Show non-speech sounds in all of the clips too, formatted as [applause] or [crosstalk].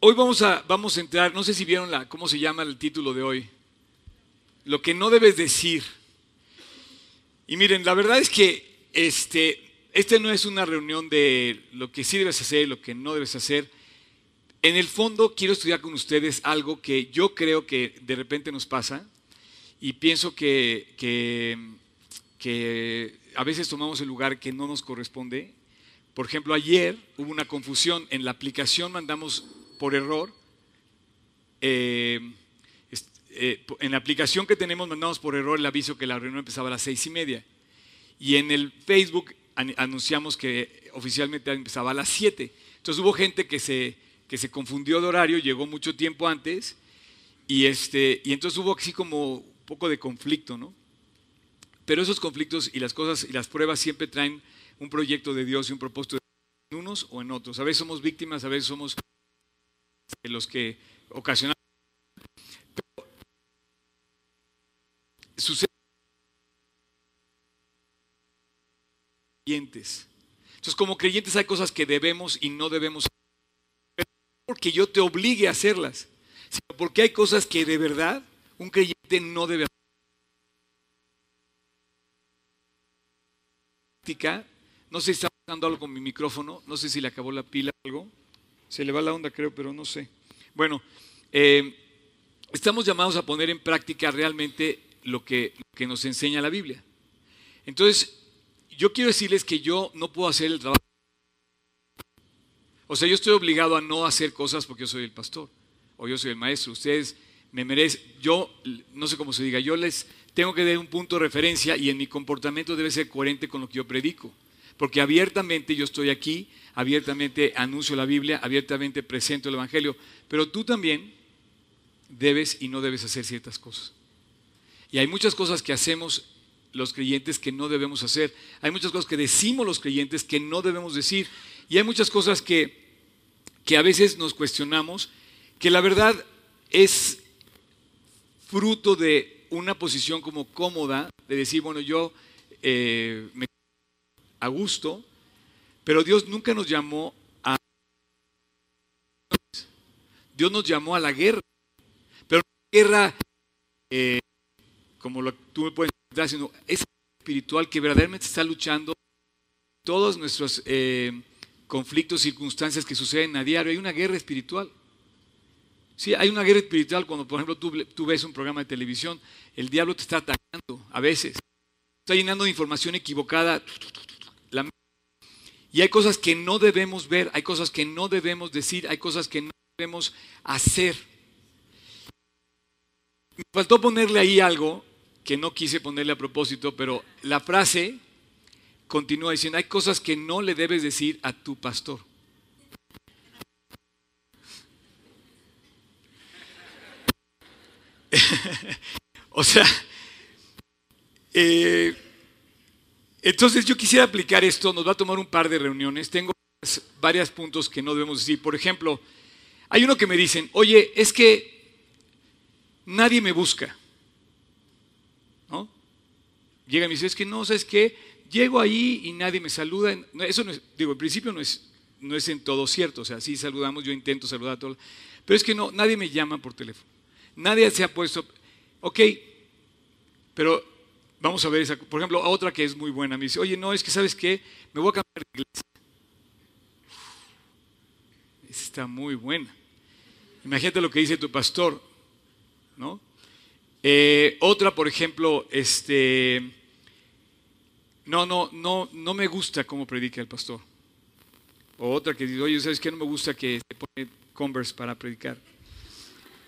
Hoy vamos a, vamos a entrar, no sé si vieron la, cómo se llama el título de hoy. Lo que no debes decir. Y miren, la verdad es que este, este no es una reunión de lo que sí debes hacer y lo que no debes hacer. En el fondo quiero estudiar con ustedes algo que yo creo que de repente nos pasa y pienso que, que, que a veces tomamos el lugar que no nos corresponde. Por ejemplo, ayer hubo una confusión. En la aplicación mandamos por error. Eh, eh, en la aplicación que tenemos mandamos por error el aviso que la reunión empezaba a las seis y media. Y en el Facebook anunciamos que oficialmente empezaba a las siete. Entonces hubo gente que se, que se confundió de horario, llegó mucho tiempo antes. Y, este, y entonces hubo así como un poco de conflicto, ¿no? Pero esos conflictos y las cosas y las pruebas siempre traen un proyecto de Dios y un propósito en unos o en otros. A veces somos víctimas, a veces somos los que ocasionan. Sucede creyentes. Entonces, como creyentes hay cosas que debemos y no debemos hacer. porque yo te obligue a hacerlas, sino porque hay cosas que de verdad un creyente no debe hacer. No sé si está pasando algo con mi micrófono, no sé si le acabó la pila o algo. Se le va la onda, creo, pero no sé. Bueno, eh, estamos llamados a poner en práctica realmente lo que, lo que nos enseña la Biblia. Entonces, yo quiero decirles que yo no puedo hacer el trabajo. O sea, yo estoy obligado a no hacer cosas porque yo soy el pastor o yo soy el maestro. Ustedes me merecen, yo no sé cómo se diga, yo les tengo que dar un punto de referencia y en mi comportamiento debe ser coherente con lo que yo predico. Porque abiertamente yo estoy aquí, abiertamente anuncio la Biblia, abiertamente presento el Evangelio, pero tú también debes y no debes hacer ciertas cosas. Y hay muchas cosas que hacemos los creyentes que no debemos hacer. Hay muchas cosas que decimos los creyentes que no debemos decir. Y hay muchas cosas que, que a veces nos cuestionamos, que la verdad es fruto de una posición como cómoda, de decir, bueno, yo eh, me a gusto, pero Dios nunca nos llamó a... Dios nos llamó a la guerra, pero una guerra eh, como lo, tú me puedes estar sino es espiritual que verdaderamente está luchando todos nuestros eh, conflictos, circunstancias que suceden a diario. Hay una guerra espiritual. Sí, hay una guerra espiritual cuando, por ejemplo, tú, tú ves un programa de televisión, el diablo te está atacando a veces. Está llenando de información equivocada. Y hay cosas que no debemos ver, hay cosas que no debemos decir, hay cosas que no debemos hacer. Me faltó ponerle ahí algo que no quise ponerle a propósito, pero la frase continúa diciendo, hay cosas que no le debes decir a tu pastor. [laughs] o sea, eh, entonces yo quisiera aplicar esto, nos va a tomar un par de reuniones, tengo varios puntos que no debemos decir. Por ejemplo, hay uno que me dicen, oye, es que nadie me busca. ¿No? Llega y me dice, es que no, ¿sabes qué? Llego ahí y nadie me saluda. Eso no es, digo, en principio no es, no es en todo cierto, o sea, sí saludamos, yo intento saludar a todos, pero es que no, nadie me llama por teléfono. Nadie se ha puesto, ok, pero vamos a ver esa, por ejemplo, otra que es muy buena, me dice, oye, no, es que sabes qué, me voy a cambiar de iglesia. Está muy buena. Imagínate lo que dice tu pastor, ¿no? Eh, otra, por ejemplo, este, no, no, no, no me gusta cómo predica el pastor. O otra que dice, oye, ¿sabes qué? No me gusta que se pone Converse para predicar.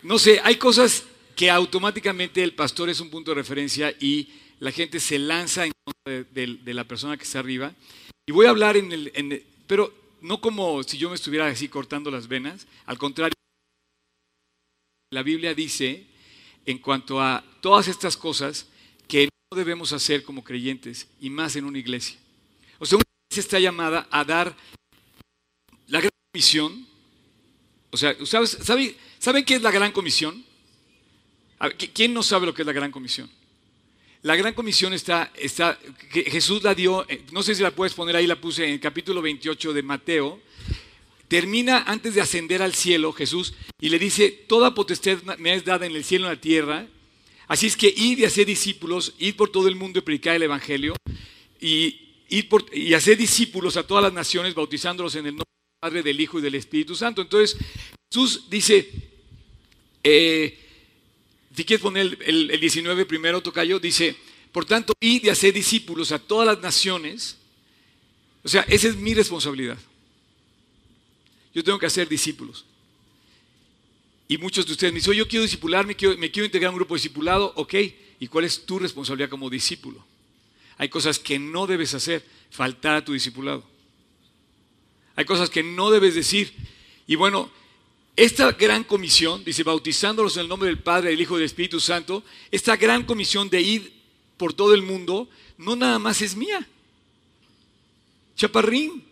No sé, hay cosas que automáticamente el pastor es un punto de referencia y la gente se lanza en contra de, la persona que está arriba. Y voy a hablar en el, en el, pero no como si yo me estuviera así cortando las venas, al contrario, la Biblia dice en cuanto a todas estas cosas que no debemos hacer como creyentes y más en una iglesia. O sea, una iglesia está llamada a dar la gran comisión. O sea, ¿saben, ¿saben qué es la gran comisión? ¿Quién no sabe lo que es la gran comisión? La gran comisión está, está, Jesús la dio, eh, no sé si la puedes poner ahí, la puse en el capítulo 28 de Mateo, termina antes de ascender al cielo Jesús y le dice, toda potestad me es dada en el cielo y en la tierra, así es que id y hacer discípulos, id por todo el mundo y predicar el Evangelio y, y hacer discípulos a todas las naciones, bautizándolos en el nombre del Padre, del Hijo y del Espíritu Santo. Entonces Jesús dice, eh, si quieres poner el, el 19 primero, Tocayo, dice, por tanto, y hacer discípulos a todas las naciones. O sea, esa es mi responsabilidad. Yo tengo que hacer discípulos. Y muchos de ustedes me dicen, yo quiero discipular, me quiero, me quiero integrar a un grupo discipulado, ok. ¿Y cuál es tu responsabilidad como discípulo? Hay cosas que no debes hacer, faltar a tu discipulado. Hay cosas que no debes decir. Y bueno, esta gran comisión, dice, bautizándolos en el nombre del Padre, del Hijo y del Espíritu Santo, esta gran comisión de ir por todo el mundo, no nada más es mía. Chaparrín,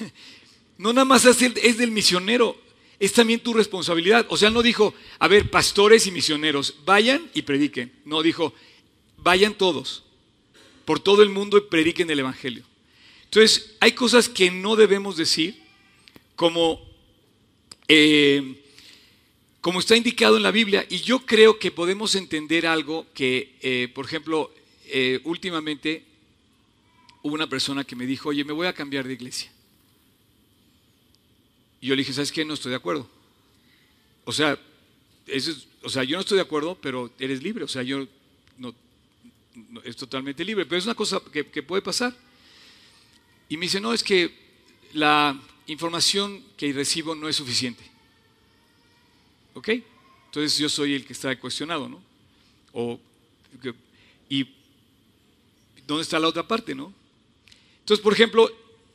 [laughs] no nada más es del misionero, es también tu responsabilidad. O sea, no dijo, a ver, pastores y misioneros, vayan y prediquen. No, dijo, vayan todos, por todo el mundo y prediquen el Evangelio. Entonces, hay cosas que no debemos decir, como, eh, como está indicado en la Biblia, y yo creo que podemos entender algo que, eh, por ejemplo, eh, últimamente hubo una persona que me dijo, oye, me voy a cambiar de iglesia. Y yo le dije, ¿sabes qué? No estoy de acuerdo. O sea, o sea, yo no estoy de acuerdo, pero eres libre. O sea, yo no, es totalmente libre. Pero es una cosa que, puede pasar. Y me dice, no, es que la información que recibo no es suficiente. ¿Ok? Entonces yo soy el que está cuestionado, ¿no? O, y ¿dónde está la otra parte, no? Entonces, por ejemplo,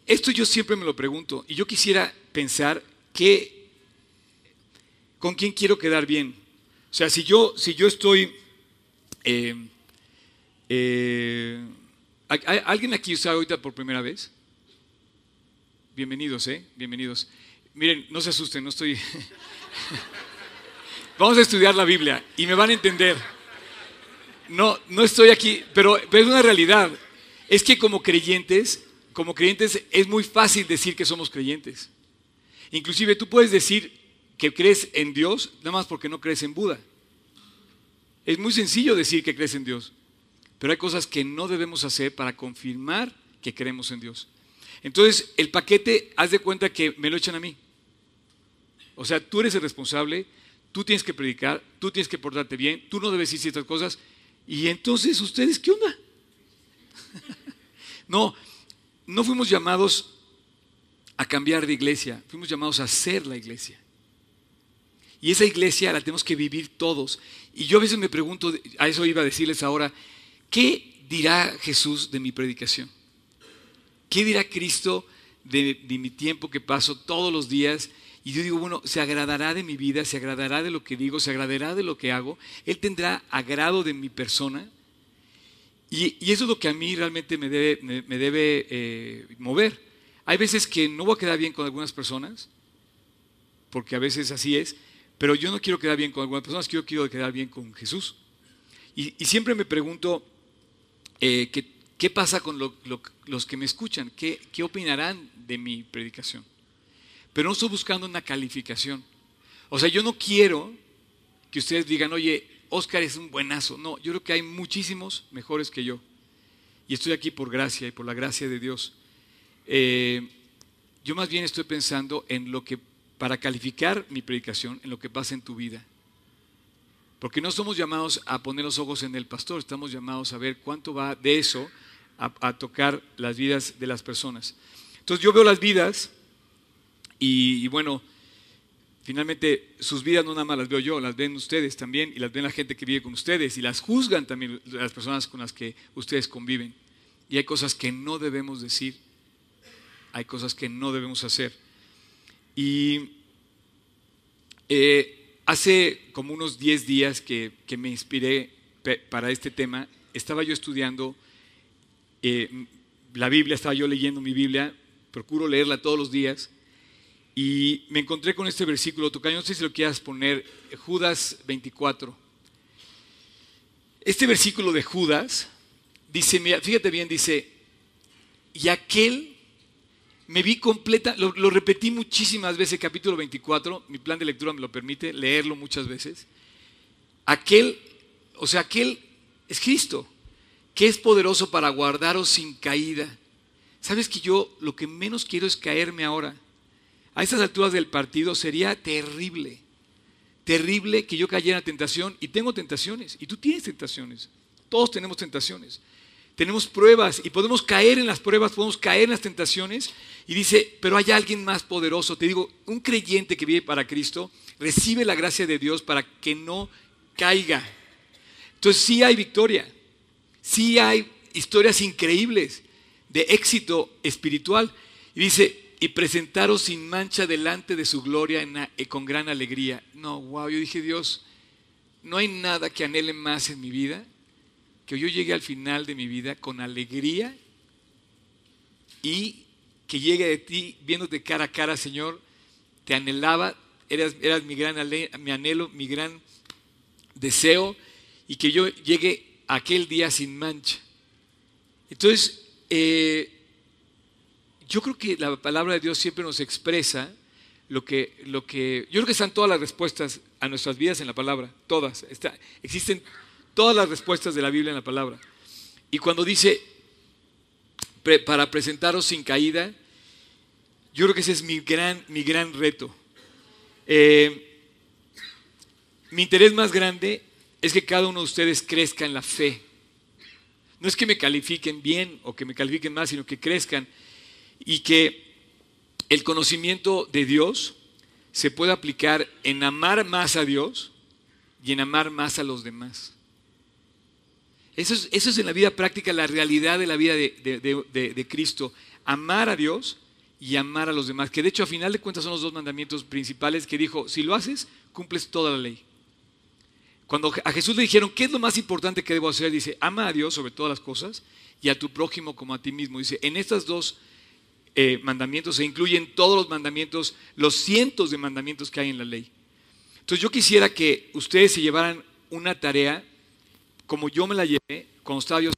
esto yo siempre me lo pregunto y yo quisiera pensar que con quién quiero quedar bien. O sea, si yo, si yo estoy... Eh, eh, ¿Alguien aquí usa ahorita por primera vez? Bienvenidos, ¿eh? Bienvenidos. Miren, no se asusten, no estoy... [laughs] Vamos a estudiar la Biblia y me van a entender. No, no estoy aquí, pero, es una realidad. Es que como creyentes como creyentes es muy fácil decir que somos creyentes. Inclusive tú puedes decir que crees en Dios nada más porque no crees en Buda. Es muy sencillo decir que crees en Dios, pero hay cosas que no debemos hacer para confirmar que creemos en Dios. Entonces, el paquete, haz de cuenta que me lo echan a mí. O sea, tú eres el responsable, tú tienes que predicar, tú tienes que portarte bien, tú no debes decir ciertas cosas. Y entonces, ¿ustedes qué onda? [laughs] no, no fuimos llamados a cambiar de iglesia, fuimos llamados a ser la iglesia. Y esa iglesia la tenemos que vivir todos. Y yo a veces me pregunto, a eso iba a decirles ahora, ¿qué dirá Jesús de mi predicación? ¿Qué dirá Cristo de, mi tiempo que paso todos los días? Y yo digo, bueno, se agradará de mi vida, se agradará de lo que digo, se agradará de lo que hago. Él tendrá agrado de mi persona. Y, eso es lo que a mí realmente me debe, eh, mover. Hay veces que no voy a quedar bien con algunas personas, porque a veces así es, pero yo no quiero quedar bien con algunas personas, yo quiero quedar bien con Jesús. Y, siempre me pregunto, eh, ¿qué, pasa con los que me escuchan? ¿Qué, ¿Qué opinarán de mi predicación? Pero no estoy buscando una calificación. O sea, yo no quiero que ustedes digan, oye, Oscar es un buenazo. No, yo creo que hay muchísimos mejores que yo. Y estoy aquí por gracia y por la gracia de Dios. Eh, yo más bien estoy pensando en lo que, para calificar mi predicación, en lo que pasa en tu vida. Porque no somos llamados a poner los ojos en el pastor, estamos llamados a ver cuánto va de eso a, tocar las vidas de las personas. Entonces yo veo las vidas y bueno, Finalmente, sus vidas no nada más las veo yo, las ven ustedes también y las ven la gente que vive con ustedes y las juzgan también las personas con las que ustedes conviven. Y hay cosas que no debemos decir, hay cosas que no debemos hacer. Y eh, hace como unos 10 días que, me inspiré para este tema, estaba yo estudiando eh, la Biblia, estaba yo leyendo mi Biblia, procuro leerla todos los días y me encontré con este versículo, Tocayo, no sé si lo quieras poner, Judas 24. Este versículo de Judas dice, fíjate bien, dice, y aquel me vi completa, lo, lo, repetí muchísimas veces, capítulo 24, mi plan de lectura me lo permite, leerlo muchas veces. Aquel, o sea, aquel es Cristo, que es poderoso para guardaros sin caída. ¿Sabes que yo lo que menos quiero es caerme ahora? A estas alturas del partido sería terrible, terrible que yo cayera en tentación y tengo tentaciones y tú tienes tentaciones, todos tenemos tentaciones tenemos pruebas y podemos caer en las pruebas, podemos caer en las tentaciones. Y dice, pero hay alguien más poderoso. Te digo, un creyente que vive para Cristo recibe la gracia de Dios para que no caiga. Entonces sí hay victoria, sí hay historias increíbles de éxito espiritual. Y dice, y presentaros sin mancha delante de su gloria eh, con gran alegría. No, wow, yo dije, Dios, no hay nada que anhele más en mi vida que yo llegue al final de mi vida con alegría y que llegue de ti viéndote cara a cara, Señor, te anhelaba, eras mi gran mi anhelo, mi gran deseo, y que yo llegue aquel día sin mancha. Entonces, eh, yo creo que la palabra de Dios siempre nos expresa lo que, lo que, yo creo que están todas las respuestas a nuestras vidas en la palabra, todas. Existen todas las respuestas de la Biblia en la palabra. Y cuando dice, para presentaros sin caída, yo creo que ese es mi gran, mi gran reto. Eh, mi interés más grande es que cada uno de ustedes crezca en la fe. No es que me califiquen bien o que me califiquen más, sino que crezcan y que el conocimiento de Dios se pueda aplicar en amar más a Dios y en amar más a los demás. Eso es, en la vida práctica la realidad de la vida de, Cristo. Amar a Dios y amar a los demás. Que de hecho a final de cuentas son los dos mandamientos principales que dijo, si lo haces, cumples toda la ley. Cuando a Jesús le dijeron, ¿qué es lo más importante que debo hacer? Dice, ama a Dios sobre todas las cosas y a tu prójimo como a ti mismo. Dice, en estos dos eh, mandamientos se incluyen todos los mandamientos, los cientos de mandamientos que hay en la ley. Entonces yo quisiera que ustedes se llevaran una tarea como yo me la llevé cuando estaba yo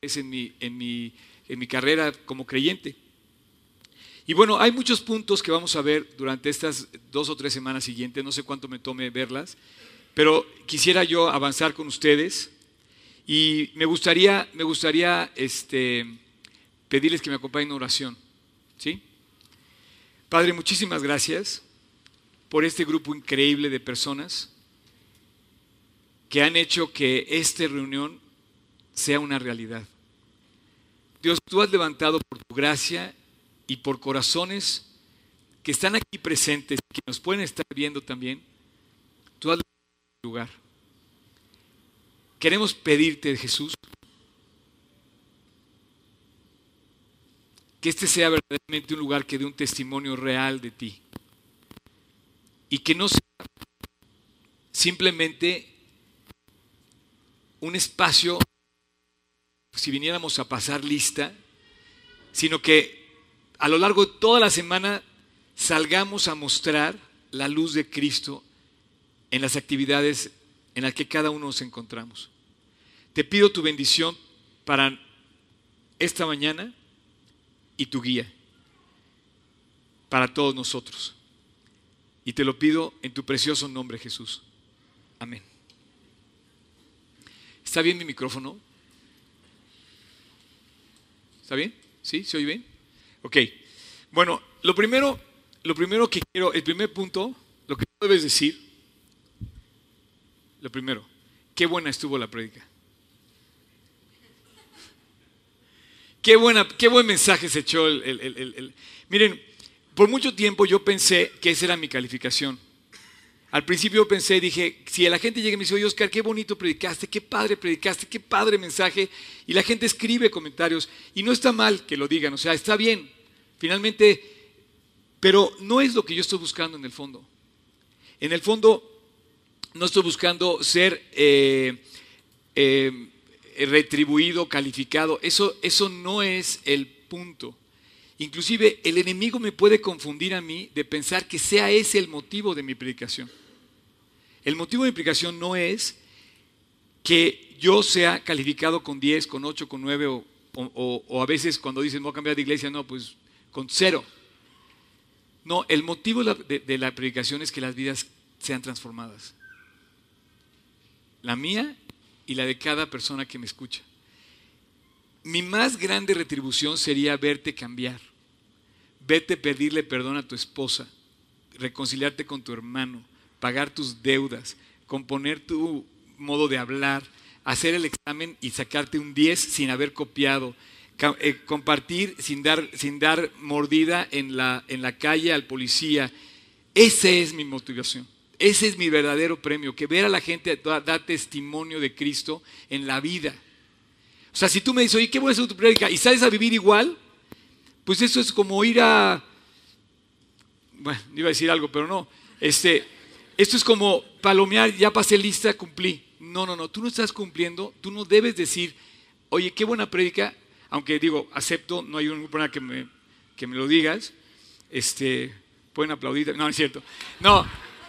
en mi, en mi, en mi carrera como creyente. Y bueno, hay muchos puntos que vamos a ver durante estas dos o tres semanas siguientes, no sé cuánto me tome verlas, pero quisiera yo avanzar con ustedes y me gustaría, me gustaría este, pedirles que me acompañen en oración. ¿sí? Padre, muchísimas gracias por este grupo increíble de personas que han hecho que esta reunión sea una realidad. Dios, tú has levantado por tu gracia y por corazones que están aquí presentes, que nos pueden estar viendo también, tú has lugar. Queremos pedirte, Jesús, que este sea verdaderamente un lugar que dé un testimonio real de ti. Y que no sea simplemente un espacio, si viniéramos a pasar lista, sino que a lo largo de toda la semana salgamos a mostrar la luz de Cristo en las actividades en las que cada uno nos encontramos. Te pido tu bendición para esta mañana y tu guía para todos nosotros. Y te lo pido en tu precioso nombre, Jesús. Amén. ¿Está bien mi micrófono? ¿Está bien? ¿Sí? ¿Se oye bien? Ok. Bueno, lo primero, lo primero que quiero, el primer punto, lo que debes decir, lo primero, qué buena estuvo la prédica. Qué, buena, qué buen mensaje se echó el... Miren, por mucho tiempo yo pensé que esa era mi calificación. Al principio pensé, dije, si la gente llega y me dice, oye Oscar, qué bonito predicaste, qué padre predicaste, qué padre mensaje, y la gente escribe comentarios, y no está mal que lo digan, o sea, está bien, finalmente, pero no es lo que yo estoy buscando en el fondo. En el fondo, no estoy buscando ser eh, eh, retribuido, calificado, eso, eso no es el punto. Inclusive el enemigo me puede confundir a mí de pensar que sea ese el motivo de mi predicación. El motivo de mi predicación no es que yo sea calificado con 10, con 8, con 9 o, a veces cuando dicen voy a cambiar de iglesia, no, pues con cero. No, el motivo de la predicación es que las vidas sean transformadas. La mía y la de cada persona que me escucha. Mi más grande retribución sería verte cambiar, verte pedirle perdón a tu esposa, reconciliarte con tu hermano, pagar tus deudas, componer tu modo de hablar, hacer el examen y sacarte un 10 sin haber copiado, eh, compartir sin dar, sin dar mordida en la, en la calle al policía. Esa es mi motivación. Ese es mi verdadero premio, que ver a la gente dar testimonio de Cristo en la vida. O sea, si tú me dices, oye, ¿qué voy a tu prédica? Y sales a vivir igual, pues eso es como ir a... Bueno, iba a decir algo, pero no. Este, esto es como palomear, ya pasé lista, cumplí. No, no, no, tú no estás cumpliendo, tú no debes decir, oye, qué buena prédica, aunque digo, acepto, no hay un problema que me, que me lo digas, este, pueden aplaudir, no, es cierto. No,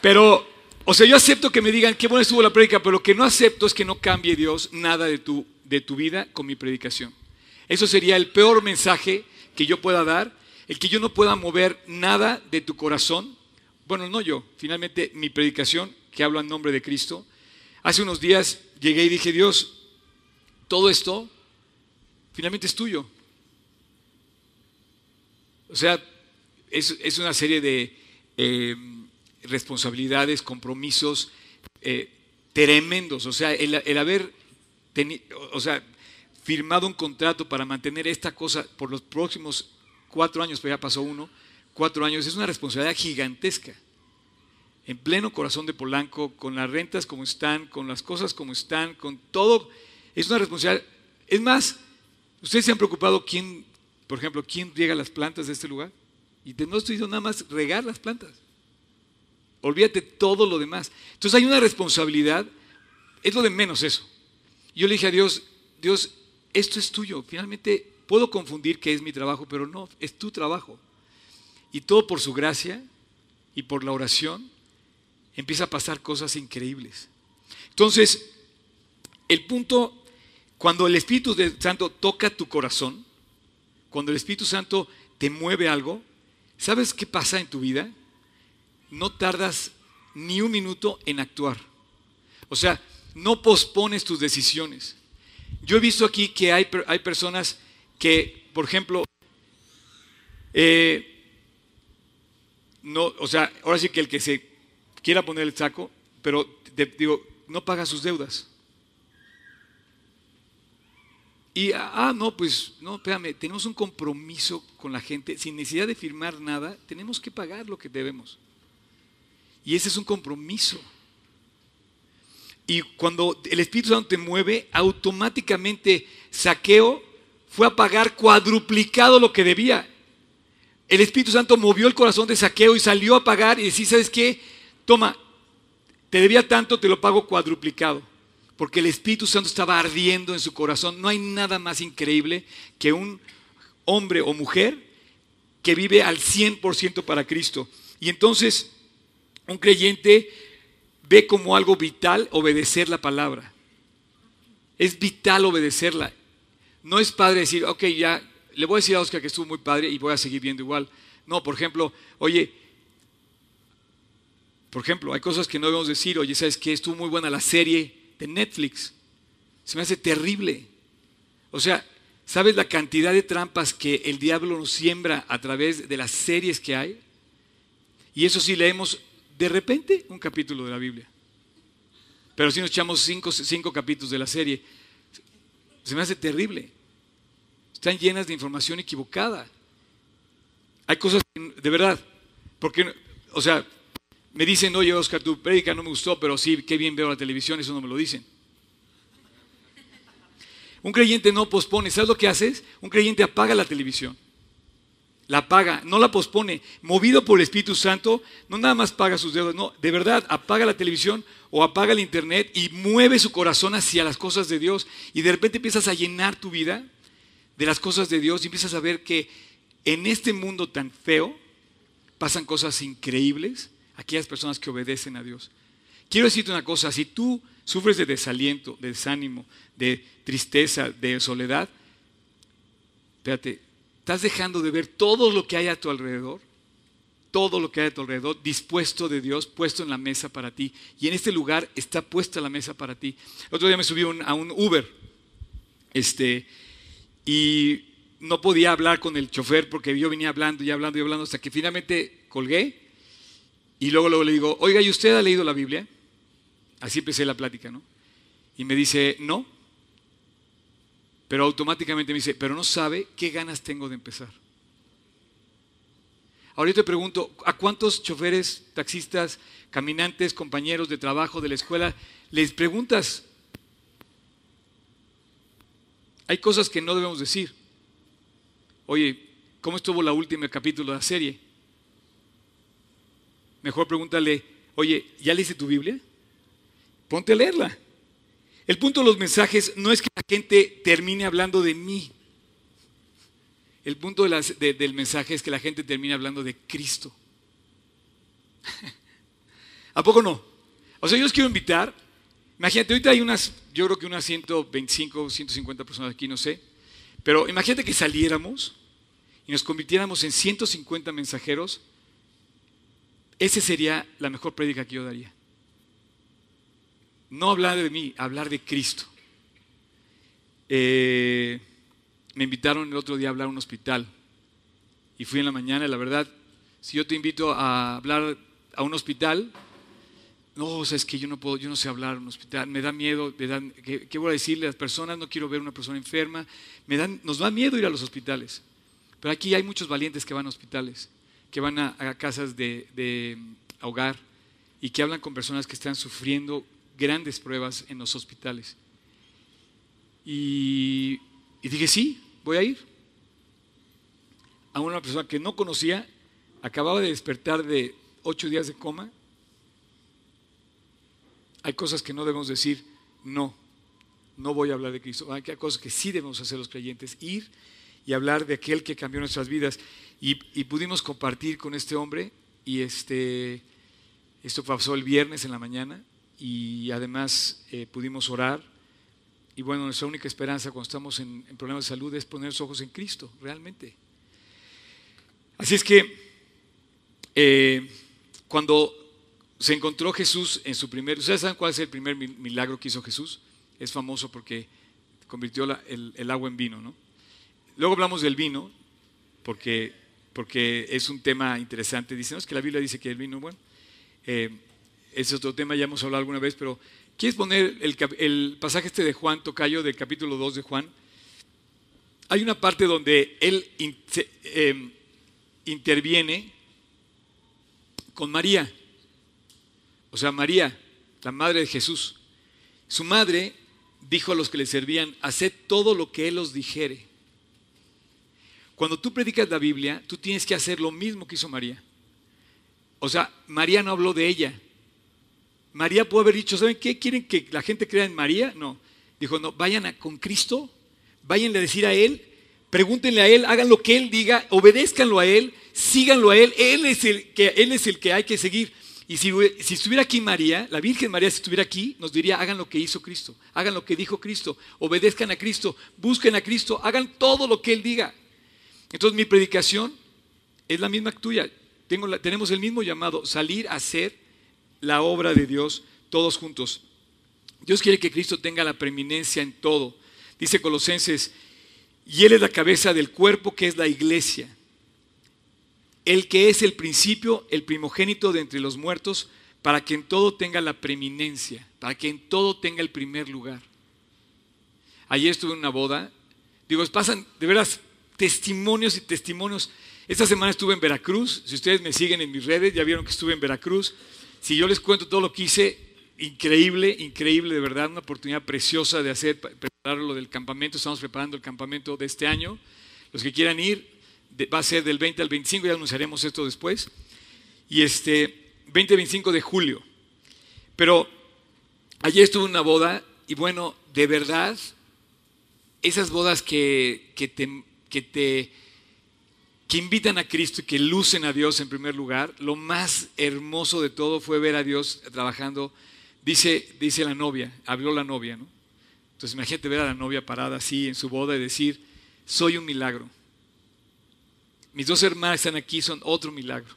pero, o sea, yo acepto que me digan qué buena estuvo la prédica, pero lo que no acepto es que no cambie Dios nada de tu, de tu vida con mi predicación. Eso sería el peor mensaje que yo pueda dar, el que yo no pueda mover nada de tu corazón. Bueno, no yo, finalmente mi predicación, que hablo en nombre de Cristo. Hace unos días llegué y dije, Dios, todo esto finalmente es tuyo. O sea, es, una serie de... Eh, responsabilidades, compromisos eh, tremendos. O sea, el, haber o sea, firmado un contrato para mantener esta cosa por los próximos cuatro años, pero ya pasó uno, cuatro años, es una responsabilidad gigantesca. En pleno corazón de Polanco, con las rentas como están, con las cosas como están, con todo, es una responsabilidad. Es más, ustedes se han preocupado quién, por ejemplo, quién riega las plantas de este lugar. Y no estoy diciendo nada más regar las plantas. Olvídate todo lo demás. Entonces hay una responsabilidad, es lo de menos eso. Yo le dije a Dios, Dios, esto es tuyo. Finalmente puedo confundir que es mi trabajo, pero no, es tu trabajo. Y todo por su gracia y por la oración empieza a pasar cosas increíbles. Entonces, el punto, cuando el Espíritu Santo toca tu corazón, cuando el Espíritu Santo te mueve algo, ¿sabes qué pasa en tu vida? No tardas ni un minuto en actuar. O sea, no pospones tus decisiones. Yo he visto aquí que hay, hay personas que, por ejemplo, eh, no, o sea, ahora sí que el que se quiera poner el saco, pero te, digo, no paga sus deudas. Y, ah, no, pues, no, espérame, tenemos un compromiso con la gente, sin necesidad de firmar nada, tenemos que pagar lo que debemos. Y ese es un compromiso. Y cuando el Espíritu Santo te mueve, automáticamente saqueo fue a pagar cuadruplicado lo que debía. El Espíritu Santo movió el corazón de saqueo y salió a pagar y decía, ¿sabes qué? Toma, te debía tanto, te lo pago cuadruplicado. Porque el Espíritu Santo estaba ardiendo en su corazón. No hay nada más increíble que un hombre o mujer que vive al 100% para Cristo. Y entonces un creyente ve como algo vital obedecer la palabra. Es vital obedecerla. No es padre decir, ok, ya, le voy a decir a Oscar que estuvo muy padre y voy a seguir viendo igual. No, por ejemplo, oye, por ejemplo, hay cosas que no debemos decir, oye, ¿sabes qué? Estuvo muy buena la serie de Netflix. Se me hace terrible. O sea, ¿sabes la cantidad de trampas que el diablo nos siembra a través de las series que hay? Y eso sí leemos de repente un capítulo de la Biblia. Pero si nos echamos cinco, cinco capítulos de la serie, se me hace terrible. Están llenas de información equivocada. Hay cosas de verdad, porque, o sea, me dicen, oye Oscar, tu prédica no me gustó, pero sí, qué bien veo la televisión, eso no me lo dicen. Un creyente no pospone, ¿sabes lo que haces? Un creyente apaga la televisión la paga, no la pospone, movido por el Espíritu Santo, no nada más paga sus deudas, no, de verdad apaga la televisión o apaga el internet y mueve su corazón hacia las cosas de Dios y de repente empiezas a llenar tu vida de las cosas de Dios y empiezas a ver que en este mundo tan feo pasan cosas increíbles aquellas personas que obedecen a Dios. Quiero decirte una cosa, si tú sufres de desaliento, de desánimo, de tristeza, de soledad, espérate, estás dejando de ver todo lo que hay a tu alrededor, todo lo que hay a tu alrededor, dispuesto de Dios, puesto en la mesa para ti. Y en este lugar está puesta la mesa para ti. El otro día me subí a un Uber, este, y no podía hablar con el chofer porque yo venía hablando y hablando y hablando hasta que finalmente colgué y luego, luego le digo, oiga, ¿y usted ha leído la Biblia? Así empecé la plática, ¿no? Y me dice, no. Pero automáticamente me dice, pero no sabe qué ganas tengo de empezar. Ahora yo te pregunto, ¿a cuántos choferes, taxistas, caminantes, compañeros de trabajo, de la escuela, les preguntas? Hay cosas que no debemos decir. Oye, ¿cómo estuvo la última capítulo de la serie? Mejor pregúntale, oye, ¿ya leíste tu Biblia? Ponte a leerla. El punto de los mensajes no es que gente termine hablando de mí. El punto del mensaje es que la gente termine hablando de Cristo. [laughs] ¿A poco no? O sea, yo les quiero invitar. Imagínate, ahorita hay unas, yo creo que unas 125, 150 personas aquí, no sé. Pero imagínate que saliéramos y nos convirtiéramos en 150 mensajeros. Esa sería la mejor prédica que yo daría. No hablar de mí, hablar de Cristo. Eh, me invitaron el otro día a hablar a un hospital y fui en la mañana la verdad, si yo te invito a hablar a un hospital, no, o es que yo no puedo, yo no sé hablar en un hospital, me da miedo, ¿qué, voy a decirle a las personas? No quiero ver a una persona enferma, me dan, nos da miedo ir a los hospitales. Pero aquí hay muchos valientes que van a hospitales, que van a, casas de, de hogar y que hablan con personas que están sufriendo grandes pruebas en los hospitales. Y, dije, sí, voy a ir. A una persona que no conocía, acababa de despertar de ocho días de coma. Hay cosas que no debemos decir, no, no voy a hablar de Cristo. Hay cosas que sí debemos hacer los creyentes, ir y hablar de aquel que cambió nuestras vidas. Y, pudimos compartir con este hombre y este, esto pasó el viernes en la mañana y además eh, pudimos orar. Y bueno, nuestra única esperanza cuando estamos en, problemas de salud es poner los ojos en Cristo, realmente. Así es que eh, cuando se encontró Jesús en su primer, ¿ustedes saben cuál es el primer milagro que hizo Jesús? Es famoso porque convirtió el, agua en vino, ¿no? Luego hablamos del vino, porque, porque es un tema interesante. Dicen, que la Biblia dice que el vino, bueno, eh, es otro tema, ya hemos hablado alguna vez, pero ¿quieres poner el, pasaje este de Juan, Tocayo, del capítulo 2 de Juan? Hay una parte donde él em, interviene con María, o sea, María, la madre de Jesús. Su madre dijo a los que le servían, haced todo lo que Él os dijere. Cuando tú predicas la Biblia, tú tienes que hacer lo mismo que hizo María. O sea, María no habló de ella, María pudo haber dicho, ¿saben qué? ¿Quieren que la gente crea en María? No. Dijo, no, vayan a, con Cristo, váyanle a decir a Él, pregúntenle a Él, hagan lo que Él diga, obedézcanlo a Él, síganlo a Él, Él es el que, él es el que hay que seguir. Y si, si, estuviera aquí María, la Virgen María, si estuviera aquí, nos diría, hagan lo que hizo Cristo, hagan lo que dijo Cristo, obedezcan a Cristo, busquen a Cristo, hagan todo lo que Él diga. Entonces mi predicación es la misma que tuya. Tenemos el mismo llamado, salir a hacer la obra de Dios todos juntos. Dios quiere que Cristo tenga la preeminencia en todo. Dice Colosenses, y Él es la cabeza del cuerpo que es la iglesia. El que es el principio, el primogénito de entre los muertos, para que en todo tenga la preeminencia, para que en todo tenga el primer lugar. Ayer estuve en una boda, digo, pasan de veras testimonios y testimonios. Esta semana estuve en Veracruz, si ustedes me siguen en mis redes, ya vieron que estuve en Veracruz. Si yo les cuento todo lo que hice, increíble, increíble, de verdad, una oportunidad preciosa de hacer, preparar lo del campamento. Estamos preparando el campamento de este año. Los que quieran ir, va a ser del 20 al 25, ya anunciaremos esto después. Y este, 20-25 de julio. Pero ayer estuve en una boda y bueno, de verdad, esas bodas que, que te, que te que invitan a Cristo y que lucen a Dios en primer lugar, lo más hermoso de todo fue ver a Dios trabajando. Dice, dice la novia, habló la novia, ¿no? Entonces imagínate ver a la novia parada así en su boda y decir, soy un milagro. Mis dos hermanas están aquí, son otro milagro.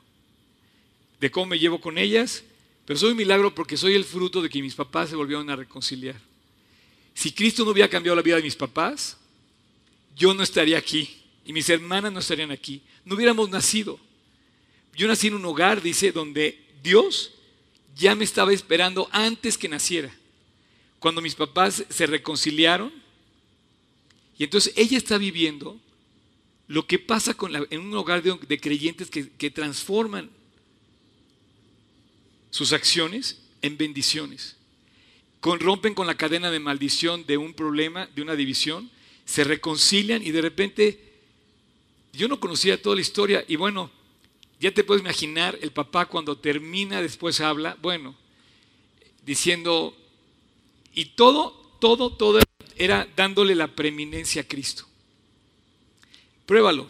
De cómo me llevo con ellas, pero soy un milagro porque soy el fruto de que mis papás se volvieron a reconciliar. Si Cristo no hubiera cambiado la vida de mis papás, yo no estaría aquí y mis hermanas no estarían aquí. No hubiéramos nacido. Yo nací en un hogar, dice, donde Dios ya me estaba esperando antes que naciera. Cuando mis papás se reconciliaron, y entonces ella está viviendo lo que pasa en un hogar de, creyentes que, transforman sus acciones en bendiciones. Rompen con la cadena de maldición de un problema, de una división, se reconcilian y de repente yo no conocía toda la historia y bueno, ya te puedes imaginar el papá cuando termina, después habla, bueno, diciendo, y todo, todo, todo era dándole la preeminencia a Cristo. Pruébalo,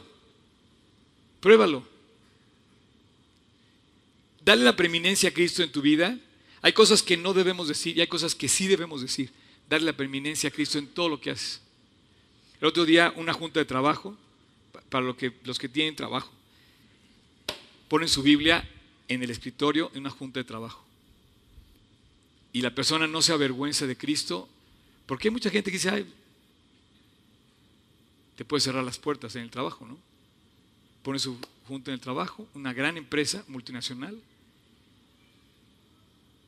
pruébalo. Dale la preeminencia a Cristo en tu vida. Hay cosas que no debemos decir y hay cosas que sí debemos decir. Darle la preeminencia a Cristo en todo lo que haces. El otro día, una junta de trabajo, para los que, los que tienen trabajo ponen su Biblia en el escritorio en una junta de trabajo. Y la persona no se avergüenza de Cristo, porque hay mucha gente que dice, ay, te puede cerrar las puertas en el trabajo, ¿no? Pone su junta en el trabajo, una gran empresa multinacional,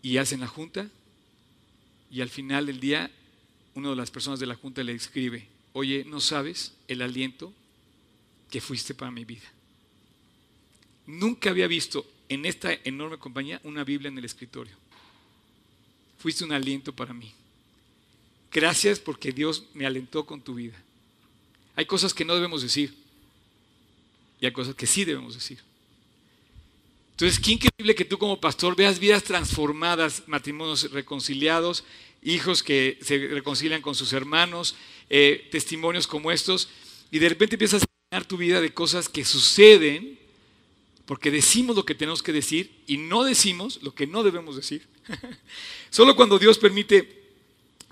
y hacen la junta, y al final del día, una de las personas de la junta le escribe, oye, ¿no sabes el aliento que fuiste para mi vida? Nunca había visto en esta enorme compañía una Biblia en el escritorio. Fuiste un aliento para mí. Gracias porque Dios me alentó con tu vida. Hay cosas que no debemos decir y hay cosas que sí debemos decir. Entonces, qué increíble que tú como pastor veas vidas transformadas, matrimonios reconciliados, hijos que se reconcilian con sus hermanos, eh, testimonios como estos, y de repente empiezas tu vida de cosas que suceden porque decimos lo que tenemos que decir y no decimos lo que no debemos decir. [laughs] Solo cuando Dios permite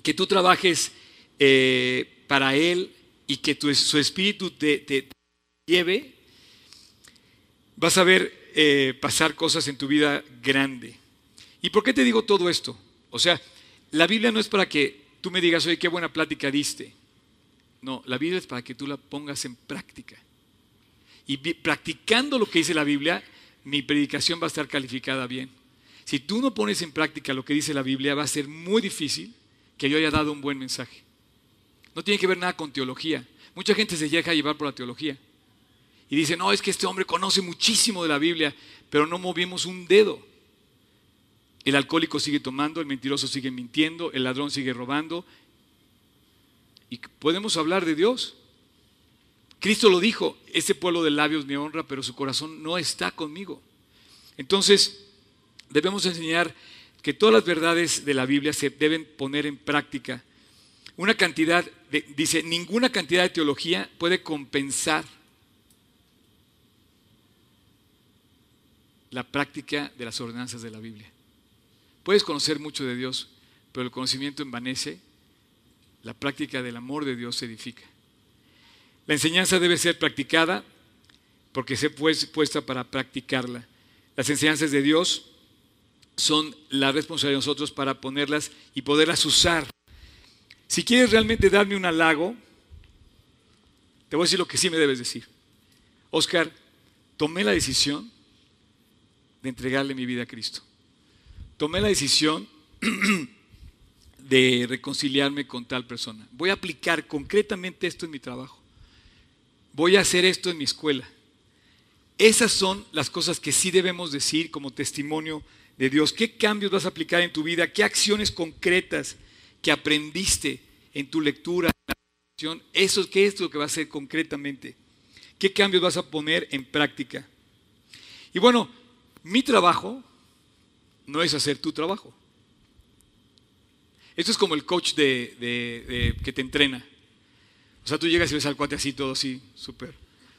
que tú trabajes eh, para Él y que su espíritu te, lleve, vas a ver eh, pasar cosas en tu vida grande. ¿Y por qué te digo todo esto? O sea, la Biblia no es para que tú me digas, oye, qué buena plática diste. No, la Biblia es para que tú la pongas en práctica y practicando lo que dice la Biblia, mi predicación va a estar calificada bien. Si tú no pones en práctica lo que dice la Biblia, va a ser muy difícil que yo haya dado un buen mensaje. No tiene que ver nada con teología. Mucha gente se deja llevar por la teología. Y dice, no, es que este hombre conoce muchísimo de la Biblia, pero no movimos un dedo. El alcohólico sigue tomando, el mentiroso sigue mintiendo, el ladrón sigue robando. Y podemos hablar de Dios. Cristo lo dijo, ese pueblo de labios me honra, pero su corazón no está conmigo. Entonces, debemos enseñar que todas las verdades de la Biblia se deben poner en práctica. Una cantidad, dice, ninguna cantidad de teología puede compensar la práctica de las ordenanzas de la Biblia. Puedes conocer mucho de Dios, pero el conocimiento envanece, la práctica del amor de Dios se edifica. La enseñanza debe ser practicada porque se fue puesta para practicarla. Las enseñanzas de Dios son la responsabilidad de nosotros para ponerlas y poderlas usar. Si quieres realmente darme un halago, te voy a decir lo que sí me debes decir. Oscar, tomé la decisión de entregarle mi vida a Cristo. Tomé la decisión [clears throat] de reconciliarme con tal persona. Voy a aplicar concretamente esto en mi trabajo voy a hacer esto en mi escuela. Esas son las cosas que sí debemos decir como testimonio de Dios. ¿Qué cambios vas a aplicar en tu vida? ¿Qué acciones concretas que aprendiste en tu lectura? Eso, ¿Qué es lo que va a hacer concretamente? ¿Qué cambios vas a poner en práctica? Y bueno, mi trabajo no es hacer tu trabajo. Esto es como el coach de, que te entrena. O sea, tú llegas y ves al cuate así, todo así, súper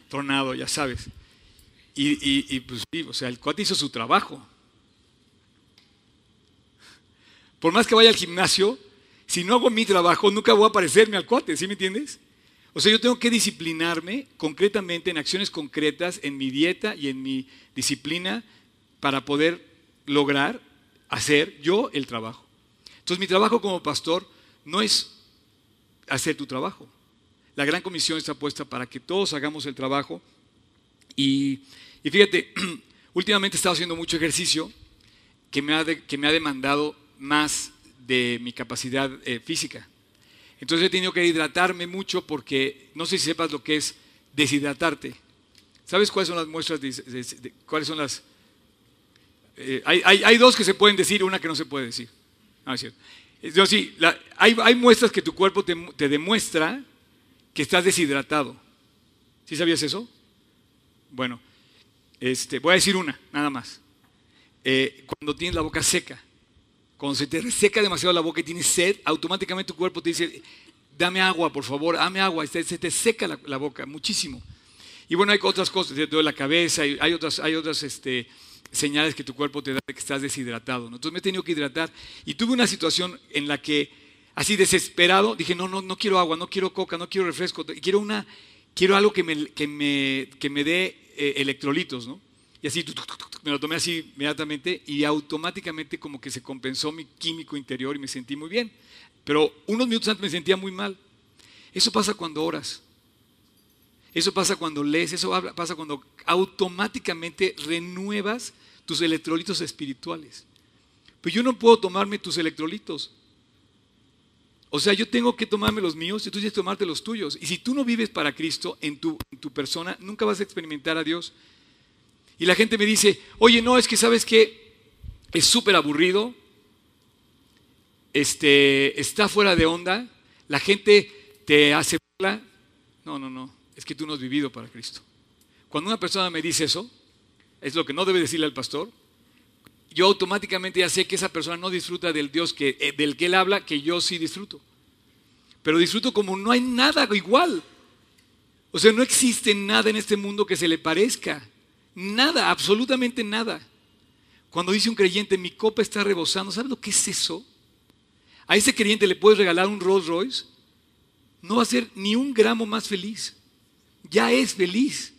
tronado, ya sabes. Y, pues sí, o sea, el cuate hizo su trabajo. Por más que vaya al gimnasio, si no hago mi trabajo, nunca voy a parecerme al cuate, ¿sí me entiendes? O sea, yo tengo que disciplinarme concretamente en acciones concretas, en mi dieta y en mi disciplina para poder lograr hacer yo el trabajo. Entonces mi trabajo como pastor no es hacer tu trabajo. La gran comisión está puesta para que todos hagamos el trabajo. Y, fíjate, [clears throat] últimamente he estado haciendo mucho ejercicio que me ha, que me ha demandado más de mi capacidad eh, física. Entonces he tenido que hidratarme mucho porque no sé si sepas lo que es deshidratarte. ¿Sabes cuáles son las muestras? ¿Cuáles son las...? Eh, hay, dos que se pueden decir, una que no se puede decir. No, es cierto. sí, hay, muestras que tu cuerpo te, demuestra que estás deshidratado. ¿Sí sabías eso? Bueno, este, voy a decir una, nada más. Eh, cuando tienes la boca seca. Cuando se te reseca demasiado la boca y tienes sed, automáticamente tu cuerpo te dice, dame agua, por favor, dame agua. Se te seca la, boca muchísimo. Y bueno, hay otras cosas, te duele la cabeza, hay otras, hay otras este, señales que tu cuerpo te da de que estás deshidratado. Entonces me he tenido que hidratar. Y tuve una situación en la que, así desesperado, dije, no, no, no quiero agua, no quiero coca, no quiero refresco, quiero, una, quiero algo que me, que me, que me dé eh, electrolitos, ¿no? Y así me lo tomé así inmediatamente y automáticamente como que se compensó mi químico interior y me sentí muy bien. Pero unos minutos antes me sentía muy mal. Eso pasa cuando oras. Eso pasa cuando lees, eso pasa cuando automáticamente renuevas tus electrolitos espirituales. Pues yo no puedo tomarme tus electrolitos. O sea, yo tengo que tomarme los míos y tú tienes que tomarte los tuyos. Y si tú no vives para Cristo en tu, en tu persona, nunca vas a experimentar a Dios. Y la gente me dice, oye, no, es que sabes que es súper aburrido, este, está fuera de onda, la gente te hace. No, no, no, es que tú no has vivido para Cristo. Cuando una persona me dice eso, es lo que no debe decirle al pastor, yo automáticamente ya sé que esa persona no disfruta del Dios que, eh, del que él habla, que yo sí disfruto. Pero disfruto como no hay nada igual. O sea, no existe nada en este mundo que se le parezca. Nada, absolutamente nada. Cuando dice un creyente, mi copa está rebosando, ¿sabes lo que es eso? A ese creyente le puedes regalar un Rolls Royce, no va a ser ni un gramo más feliz. Ya es feliz.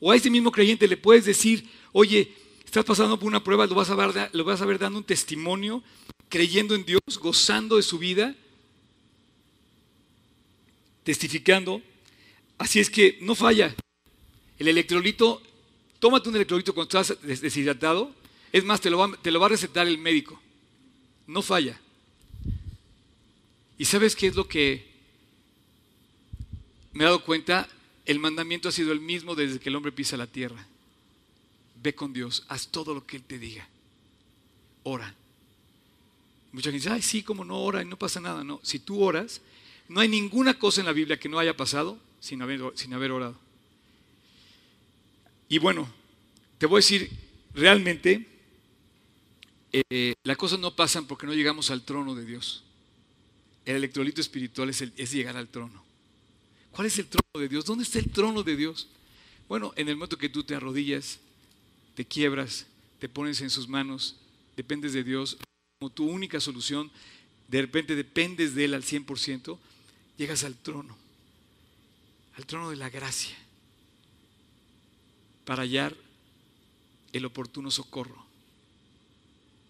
O a ese mismo creyente le puedes decir, oye, estás pasando por una prueba, lo vas a ver, lo vas a ver dando un testimonio, creyendo en Dios, gozando de su vida, testificando. Así es que no falla. El electrolito tómate un electrolito cuando estás deshidratado. Es más, te lo, va, te lo va a recetar el médico. No falla. ¿Y sabes qué es lo que me he dado cuenta? El mandamiento ha sido el mismo desde que el hombre pisa la tierra. Ve con Dios, haz todo lo que Él te diga. Ora. Mucha gente dice, ay, sí, como no ora y no pasa nada. No, si tú oras, no hay ninguna cosa en la Biblia que no haya pasado sin haber, sin haber orado. Y bueno, te voy a decir, realmente eh, las cosas no pasan porque no llegamos al trono de Dios. El electrolito espiritual es, es llegar al trono. ¿Cuál es el trono de Dios? ¿Dónde está el trono de Dios? Bueno, en el momento que tú te arrodillas, te quiebras, te pones en sus manos, dependes de Dios como tu única solución, de repente dependes de Él al 100%, llegas al trono, al trono de la gracia para hallar el oportuno socorro.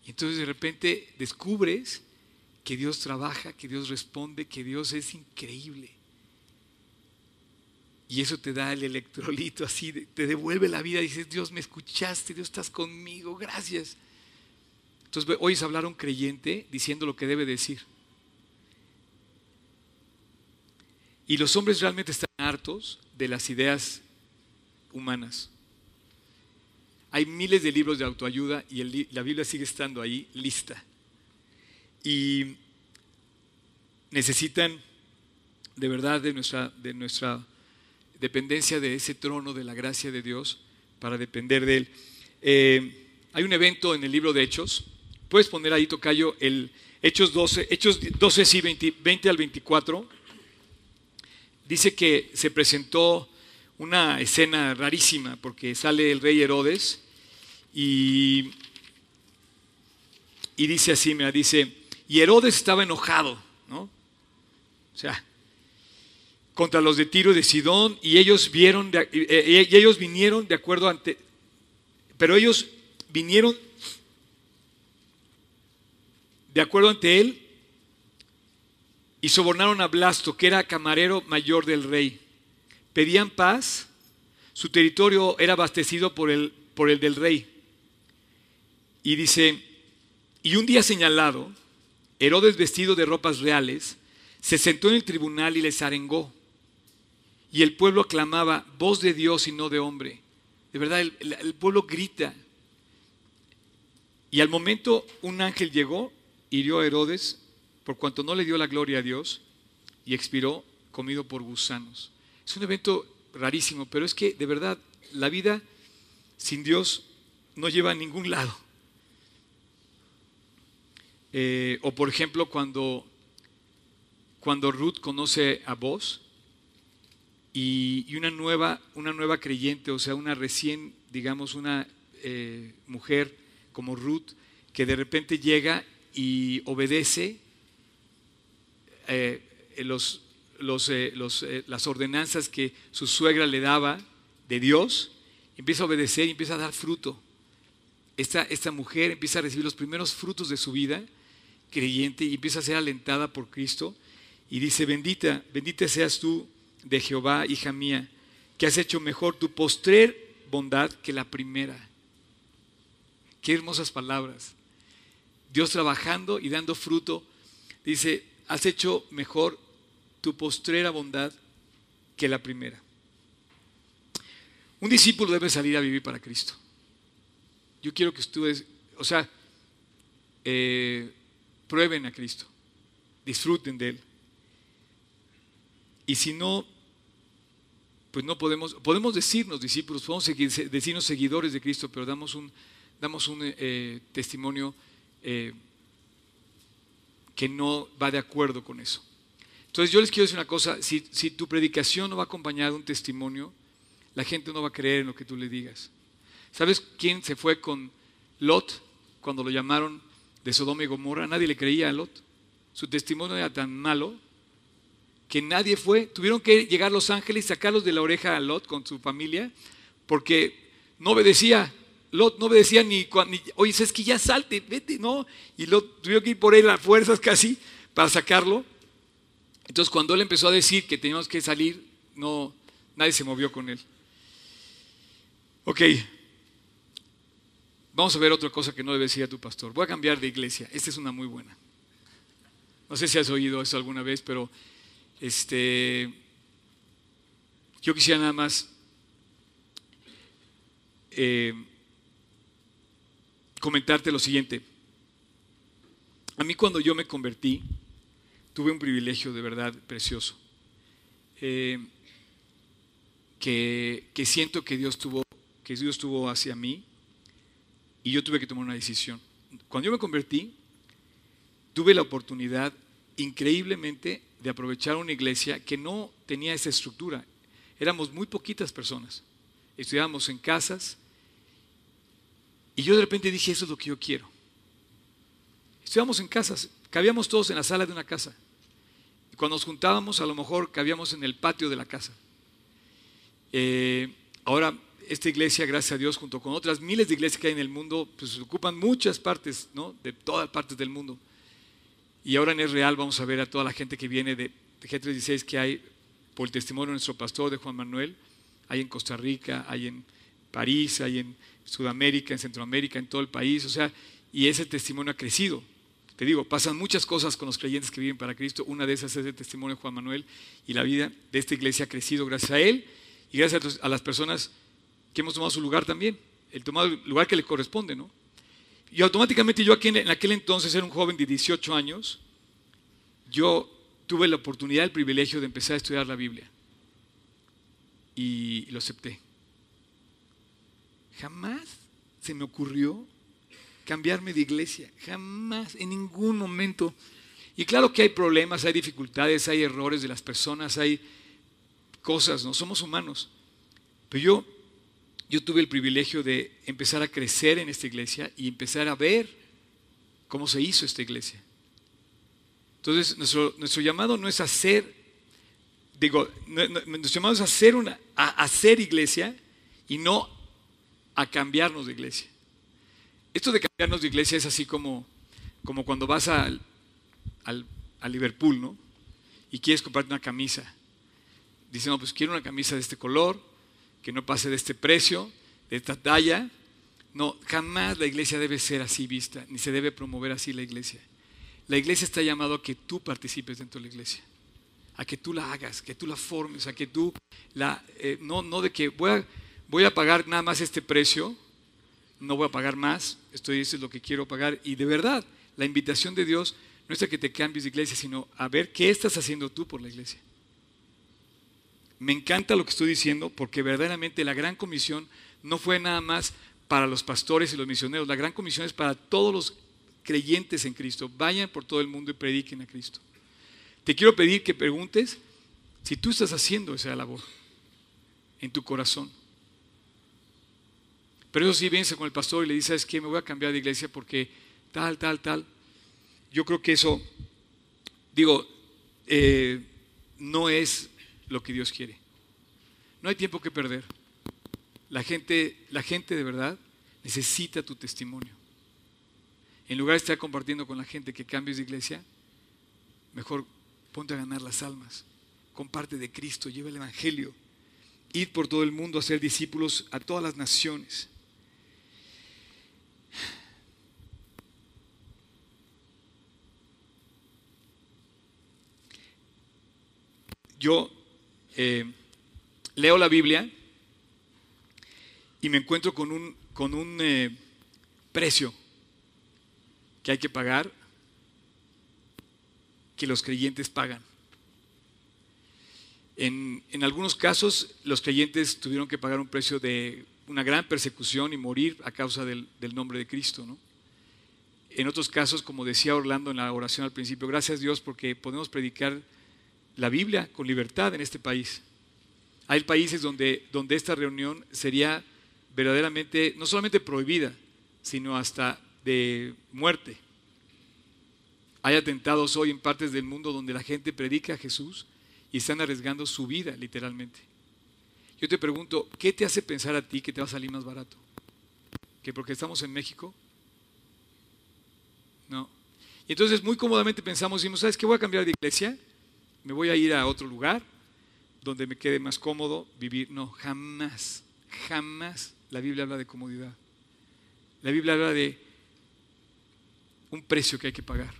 Y entonces de repente descubres que Dios trabaja, que Dios responde, que Dios es increíble. Y eso te da el electrolito así, te devuelve la vida dices, Dios me escuchaste, Dios estás conmigo, gracias. Entonces hoy es hablar a un creyente diciendo lo que debe decir. Y los hombres realmente están hartos de las ideas humanas. Hay miles de libros de autoayuda y la Biblia sigue estando ahí lista. Y necesitan de verdad de nuestra, de nuestra dependencia de ese trono de la gracia de Dios para depender de Él. Eh, hay un evento en el libro de Hechos. Puedes poner ahí, Tocayo, el Hechos 12, Hechos 12, sí, 20 al 24. Dice que se presentó una escena rarísima porque sale el rey Herodes y, dice así, me dice, y Herodes estaba enojado, ¿no? O sea, contra los de Tiro y de Sidón y ellos vieron de- eh, y ellos vinieron de acuerdo ante pero ellos vinieron de acuerdo ante él y sobornaron a Blasto, que era camarero mayor del rey. Pedían paz, su territorio era abastecido por el, por el del rey. Y dice, y un día señalado, Herodes vestido de ropas reales, se sentó en el tribunal y les arengó. Y el pueblo clamaba, voz de Dios y no de hombre. De verdad, el, pueblo grita. Y al momento un ángel llegó, hirió a Herodes, por cuanto no le dio la gloria a Dios, y expiró comido por gusanos. Es un evento rarísimo, pero es que de verdad la vida sin Dios no lleva a ningún lado. Eh, o por ejemplo, cuando, cuando Ruth conoce a vos y, una, nueva, una nueva creyente, o sea, una recién, digamos, una eh, mujer como Ruth, que de repente llega y obedece eh, los, eh, las ordenanzas que su suegra le daba de Dios, empieza a obedecer y empieza a dar fruto. Esta, esta mujer empieza a recibir los primeros frutos de su vida creyente y empieza a ser alentada por Cristo y dice, bendita, bendita seas tú de Jehová, hija mía, que has hecho mejor tu postrer bondad que la primera. Qué hermosas palabras. Dios trabajando y dando fruto, dice, has hecho mejor tu postrera bondad que la primera. Un discípulo debe salir a vivir para Cristo. Yo quiero que ustedes, o sea, eh, prueben a Cristo, disfruten de Él. Y si no, pues no podemos, podemos decirnos discípulos, podemos decirnos seguidores de Cristo, pero damos un, damos un eh, testimonio eh, que no va de acuerdo con eso. Entonces yo les quiero decir una cosa, si, si tu predicación no va acompañada de un testimonio, la gente no va a creer en lo que tú le digas. ¿Sabes quién se fue con Lot cuando lo llamaron de Sodoma y Gomorra? Nadie le creía a Lot. Su testimonio era tan malo que nadie fue. Tuvieron que llegar los ángeles y sacarlos de la oreja a Lot con su familia porque no obedecía. Lot no obedecía ni cuando, oye, que ya salte, vete, no. Y Lot tuvieron que ir por él a fuerzas casi para sacarlo. Entonces, cuando él empezó a decir que teníamos que salir, no, nadie se movió con él. Ok, vamos a ver otra cosa que no debe decir a tu pastor. Voy a cambiar de iglesia. Esta es una muy buena. No sé si has oído eso alguna vez, pero este, yo quisiera nada más eh, comentarte lo siguiente. A mí cuando yo me convertí, tuve un privilegio de verdad precioso, eh, que, que siento que Dios, tuvo, que Dios tuvo hacia mí y yo tuve que tomar una decisión. Cuando yo me convertí, tuve la oportunidad increíblemente de aprovechar una iglesia que no tenía esa estructura. Éramos muy poquitas personas. Estudiábamos en casas. Y yo de repente dije, eso es lo que yo quiero. Estudiábamos en casas, cabíamos todos en la sala de una casa. Y cuando nos juntábamos, a lo mejor cabíamos en el patio de la casa. Eh, ahora, esta iglesia, gracias a Dios, junto con otras miles de iglesias que hay en el mundo, pues ocupan muchas partes, ¿no? De todas partes del mundo. Y ahora en Es Real vamos a ver a toda la gente que viene de, de G36 que hay por el testimonio de nuestro pastor, de Juan Manuel. Hay en Costa Rica, hay en París, hay en Sudamérica, en Centroamérica, en todo el país. O sea, y ese testimonio ha crecido. Te digo, pasan muchas cosas con los creyentes que viven para Cristo. Una de esas es el testimonio de Juan Manuel y la vida de esta iglesia ha crecido gracias a él y gracias a las personas que hemos tomado su lugar también, el tomado el lugar que le corresponde, ¿no? Y automáticamente yo en aquel entonces era un joven de 18 años, yo tuve la oportunidad, el privilegio de empezar a estudiar la Biblia y lo acepté. Jamás se me ocurrió cambiarme de iglesia, jamás, en ningún momento. Y claro que hay problemas, hay dificultades, hay errores de las personas, hay cosas, no somos humanos. Pero yo, yo tuve el privilegio de empezar a crecer en esta iglesia y empezar a ver cómo se hizo esta iglesia. Entonces, nuestro, nuestro llamado no es hacer digo, nos llamamos a hacer, una, hacer iglesia y no a cambiarnos de iglesia. Esto de cambiarnos de iglesia es así como, como cuando vas al, al, a Liverpool, ¿no? Y quieres comprarte una camisa. Dicen, no, pues quiero una camisa de este color, que no pase de este precio, de esta talla. No, jamás la iglesia debe ser así vista, ni se debe promover así la iglesia. La iglesia está llamado a que tú participes dentro de la iglesia, a que tú la hagas, que tú la formes, a que tú la... Eh, no, no de que voy a, voy a pagar nada más este precio, no voy a pagar más, esto es lo que quiero pagar. Y de verdad, la invitación de Dios no es a que te cambies de iglesia, sino a ver qué estás haciendo tú por la iglesia. Me encanta lo que estoy diciendo porque verdaderamente la gran comisión no fue nada más para los pastores y los misioneros, la gran comisión es para todos los creyentes en Cristo. Vayan por todo el mundo y prediquen a Cristo. Te quiero pedir que preguntes si tú estás haciendo esa labor en tu corazón. Pero eso sí, vienes con el pastor y le dices, es que me voy a cambiar de iglesia porque tal, tal, tal. Yo creo que eso, digo, eh, no es lo que Dios quiere. No hay tiempo que perder. La gente, la gente de verdad necesita tu testimonio. En lugar de estar compartiendo con la gente que cambies de iglesia, mejor ponte a ganar las almas. Comparte de Cristo, lleva el Evangelio. Id por todo el mundo a ser discípulos a todas las naciones. Yo eh, leo la Biblia y me encuentro con un, con un eh, precio que hay que pagar, que los creyentes pagan. En, en, algunos casos, los creyentes tuvieron que pagar un precio de una gran persecución y morir a causa del, del nombre de Cristo. ¿no? En otros casos, como decía Orlando en la oración al principio, gracias Dios porque podemos predicar la Biblia con libertad en este país. Hay países donde, donde esta reunión sería verdaderamente, no solamente prohibida, sino hasta de muerte. Hay atentados hoy en partes del mundo donde la gente predica a Jesús y están arriesgando su vida, literalmente. Yo te pregunto, ¿qué te hace pensar a ti que te va a salir más barato? ¿Que porque estamos en México? No. Y entonces muy cómodamente pensamos, decimos, ¿sabes qué? Voy a cambiar de iglesia me voy a ir a otro lugar donde me quede más cómodo vivir. No, jamás, jamás la Biblia habla de comodidad. La Biblia habla de un precio que hay que pagar.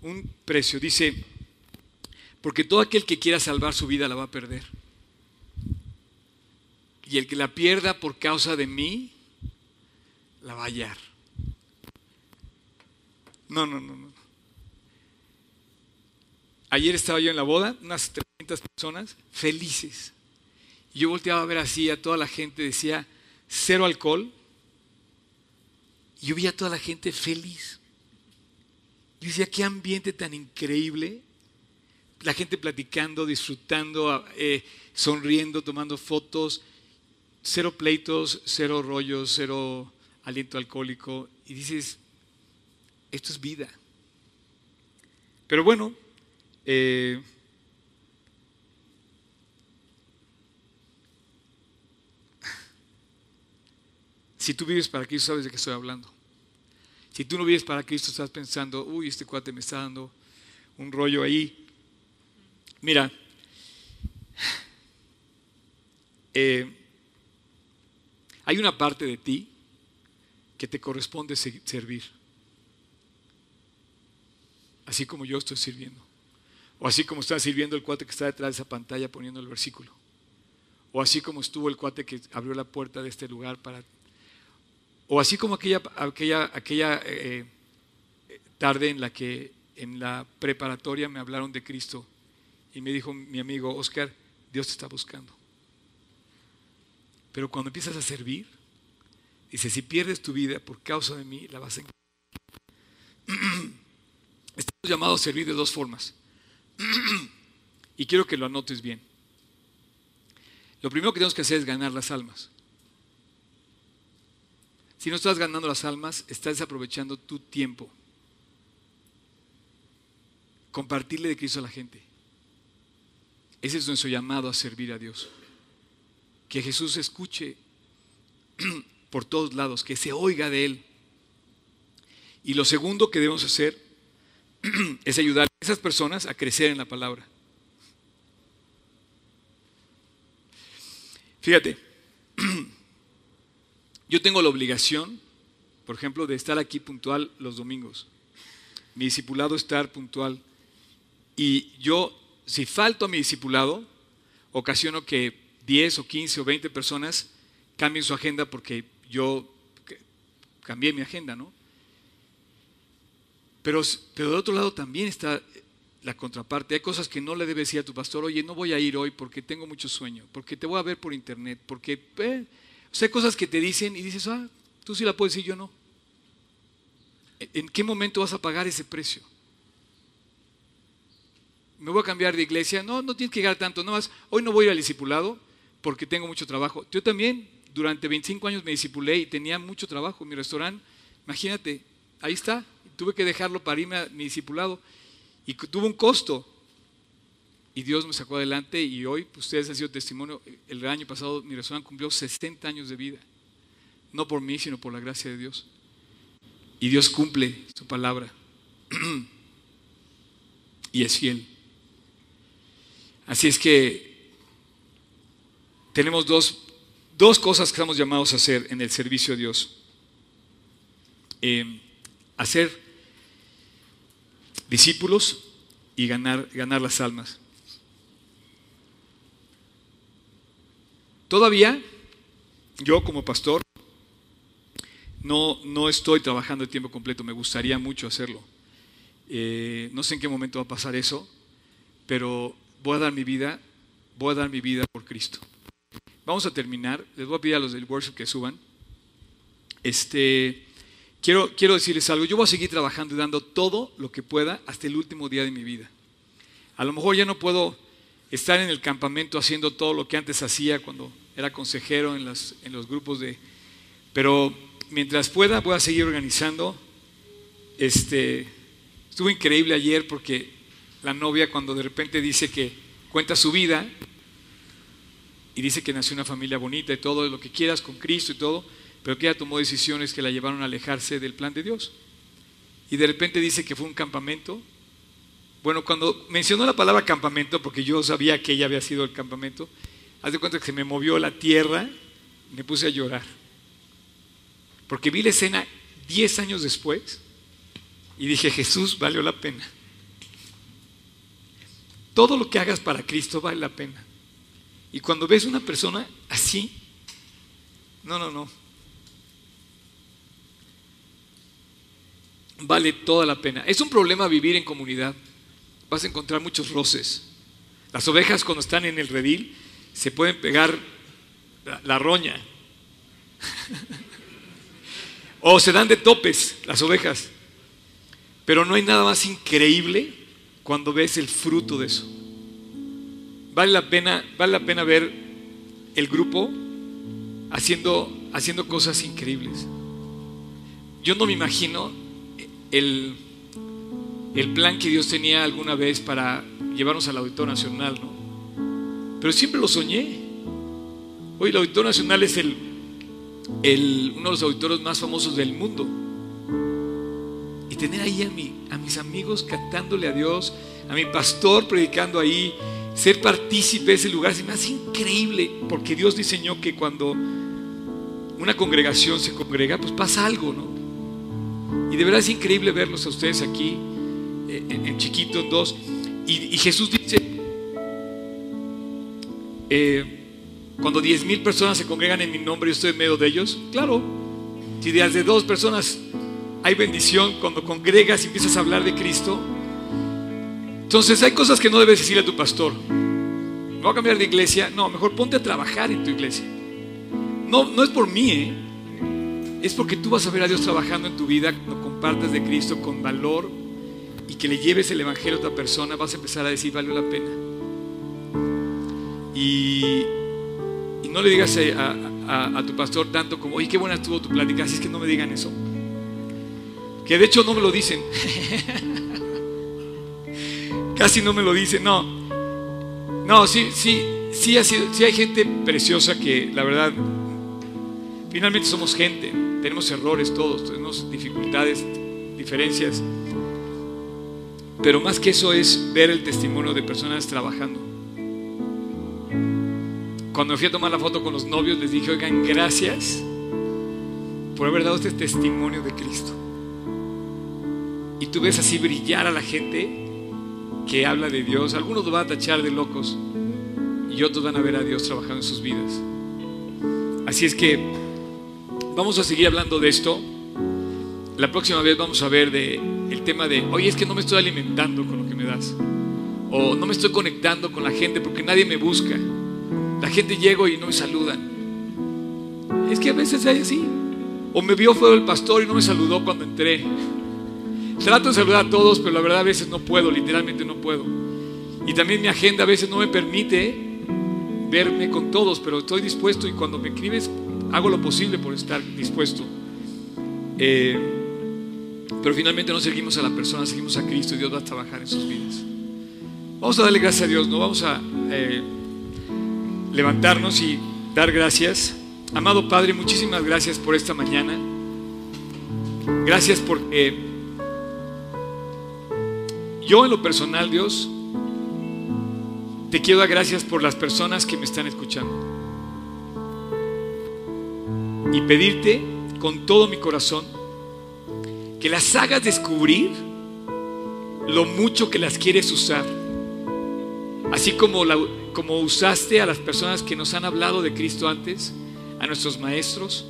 Un precio. Dice, porque todo aquel que quiera salvar su vida la va a perder. Y el que la pierda por causa de mí, la va a hallar. No, no, no, no. Ayer estaba yo en la boda, unas 300 personas felices. Y yo volteaba a ver así a toda la gente, decía, cero alcohol. Y yo vi a toda la gente feliz. Yo decía, qué ambiente tan increíble. La gente platicando, disfrutando, eh, sonriendo, tomando fotos. Cero pleitos, cero rollos, cero aliento alcohólico. Y dices, esto es vida. Pero bueno, eh, si tú vives para Cristo, sabes de qué estoy hablando. Si tú no vives para Cristo, estás pensando, uy, este cuate me está dando un rollo ahí. Mira, eh, hay una parte de ti que te corresponde servir, así como yo estoy sirviendo. O así como está sirviendo el cuate que está detrás de esa pantalla poniendo el versículo. O así como estuvo el cuate que abrió la puerta de este lugar para... O así como aquella, aquella, aquella eh, tarde en la que en la preparatoria me hablaron de Cristo y me dijo mi amigo Oscar, Dios te está buscando. Pero cuando empiezas a servir, dice, si pierdes tu vida por causa de mí, la vas a [clears throat] Estamos llamados a servir de dos formas. [clears throat] y quiero que lo anotes bien. Lo primero que tenemos que hacer es ganar las almas. Si no estás ganando las almas, estás desaprovechando tu tiempo. Compartirle de Cristo a la gente. Ese es nuestro llamado a servir a Dios. Que Jesús escuche [clears throat] por todos lados, que se oiga de Él. Y lo segundo que debemos hacer [clears throat] es ayudar esas personas a crecer en la palabra. Fíjate, [clears throat] yo tengo la obligación, por ejemplo, de estar aquí puntual los domingos. Mi discipulado estar puntual. Y yo, si falto a mi discipulado, ocasiono que 10 o 15 o 20 personas cambien su agenda porque yo cambié mi agenda, ¿no? Pero, pero de otro lado también está la contraparte. Hay cosas que no le debes decir a tu pastor, oye, no voy a ir hoy porque tengo mucho sueño, porque te voy a ver por internet, porque... Eh, hay cosas que te dicen y dices, ah, tú sí la puedes decir, yo no. ¿En qué momento vas a pagar ese precio? ¿Me voy a cambiar de iglesia? No, no tienes que llegar tanto, nada más. Hoy no voy al discipulado porque tengo mucho trabajo. Yo también durante 25 años me discipulé y tenía mucho trabajo. Mi restaurante, imagínate, ahí está. Tuve que dejarlo para irme a mi discipulado. Y tuvo un costo. Y Dios me sacó adelante y hoy pues, ustedes han sido testimonio. El año pasado mi restaurante cumplió 60 años de vida. No por mí, sino por la gracia de Dios. Y Dios cumple su palabra. [clears throat] y es fiel. Así es que tenemos dos, dos, cosas que estamos llamados a hacer en el servicio a Dios. Eh, hacer discípulos y ganar, ganar las almas. Todavía yo como pastor no, no estoy trabajando de tiempo completo, me gustaría mucho hacerlo. Eh, no sé en qué momento va a pasar eso, pero voy a dar mi vida, voy a dar mi vida por Cristo. Vamos a terminar, les voy a pedir a los del worship que suban. Este, quiero, quiero decirles algo, yo voy a seguir trabajando y dando todo lo que pueda hasta el último día de mi vida. A lo mejor ya no puedo estar en el campamento haciendo todo lo que antes hacía cuando era consejero en, las, en los grupos de... Pero mientras pueda voy a seguir organizando. Este, estuvo increíble ayer porque la novia cuando de repente dice que cuenta su vida y dice que nació una familia bonita y todo lo que quieras con Cristo y todo, pero que ella tomó decisiones que la llevaron a alejarse del plan de Dios. Y de repente dice que fue un campamento. Bueno, cuando mencionó la palabra campamento, porque yo sabía que ella había sido el campamento, haz de cuenta que se me movió la tierra y me puse a llorar. Porque vi la escena 10 años después y dije, Jesús valió la pena. Todo lo que hagas para Cristo vale la pena. Y cuando ves una persona así, no, no, no, vale toda la pena. Es un problema vivir en comunidad. Vas a encontrar muchos roces. Las ovejas cuando están en el redil se pueden pegar la, roña. [laughs] o se dan de topes las ovejas. Pero no hay nada más increíble cuando ves el fruto de eso. Vale la pena, vale la pena ver el grupo haciendo, haciendo cosas increíbles. Yo no me imagino el, el plan que Dios tenía alguna vez para llevarnos al Auditorio Nacional, ¿no? Pero siempre lo soñé. Hoy el Auditorio Nacional es el, el, uno de los auditorios más famosos del mundo. Y tener ahí a, mi, a mis amigos cantándole a Dios, a mi pastor predicando ahí, ser partícipe de ese lugar, se me hace increíble, porque Dios diseñó que cuando una congregación se congrega, pues pasa algo, ¿no? Y de verdad es increíble verlos a ustedes aquí, eh, en, chiquitos, dos. Y, Jesús dice, eh, cuando diez mil personas se congregan en mi nombre y estoy en medio de ellos, claro, si de dos personas hay bendición, cuando congregas y empiezas a hablar de Cristo, entonces hay cosas que no debes decirle a tu pastor. No voy a cambiar de iglesia, no, mejor ponte a trabajar en tu iglesia. No, no es por mí, ¿eh? Es porque tú vas a ver a Dios trabajando en tu vida cuando compartas de Cristo con valor y que le lleves el Evangelio a otra persona, vas a empezar a decir, valió la pena. Y, no le digas a, tu pastor tanto como, oye, qué buena estuvo tu plática, así es que no me digan eso. Que de hecho no me lo dicen. [laughs] Casi no me lo dicen, no. No, sí, sí, sí, sí hay gente preciosa que la verdad, finalmente somos gente, tenemos errores todos, tenemos dificultades, diferencias, pero más que eso es ver el testimonio de personas trabajando. Cuando fui a tomar la foto con los novios les dije, oigan, gracias por haber dado este testimonio de Cristo. Y tú ves así brillar a la gente que habla de Dios. Algunos lo van a tachar de locos y otros van a ver a Dios trabajando en sus vidas. Así es que vamos a seguir hablando de esto. La próxima vez vamos a ver el tema de, oye, es que no me estoy alimentando con lo que me das. O no me estoy conectando con la gente porque nadie me busca. La gente llega y no me saludan. Es que a veces hay así. O me vio fue el pastor y no me saludó cuando entré. Trato de saludar a todos, pero la verdad a veces no puedo, literalmente no puedo. Y también mi agenda a veces no me permite verme con todos, pero estoy dispuesto y cuando me escribes hago lo posible por estar dispuesto. Eh, pero finalmente no seguimos a la persona, seguimos a Cristo y Dios va a trabajar en sus vidas. Vamos a darle gracias a Dios, ¿no? Vamos a eh, levantarnos y dar gracias. Amado Padre, muchísimas gracias por esta mañana. Gracias porque yo en lo personal, Dios, te quiero dar gracias por las personas que me están escuchando. Y pedirte con todo mi corazón que las hagas descubrir lo mucho que las quieres usar. Así como, como usaste a las personas que nos han hablado de Cristo antes, a nuestros maestros.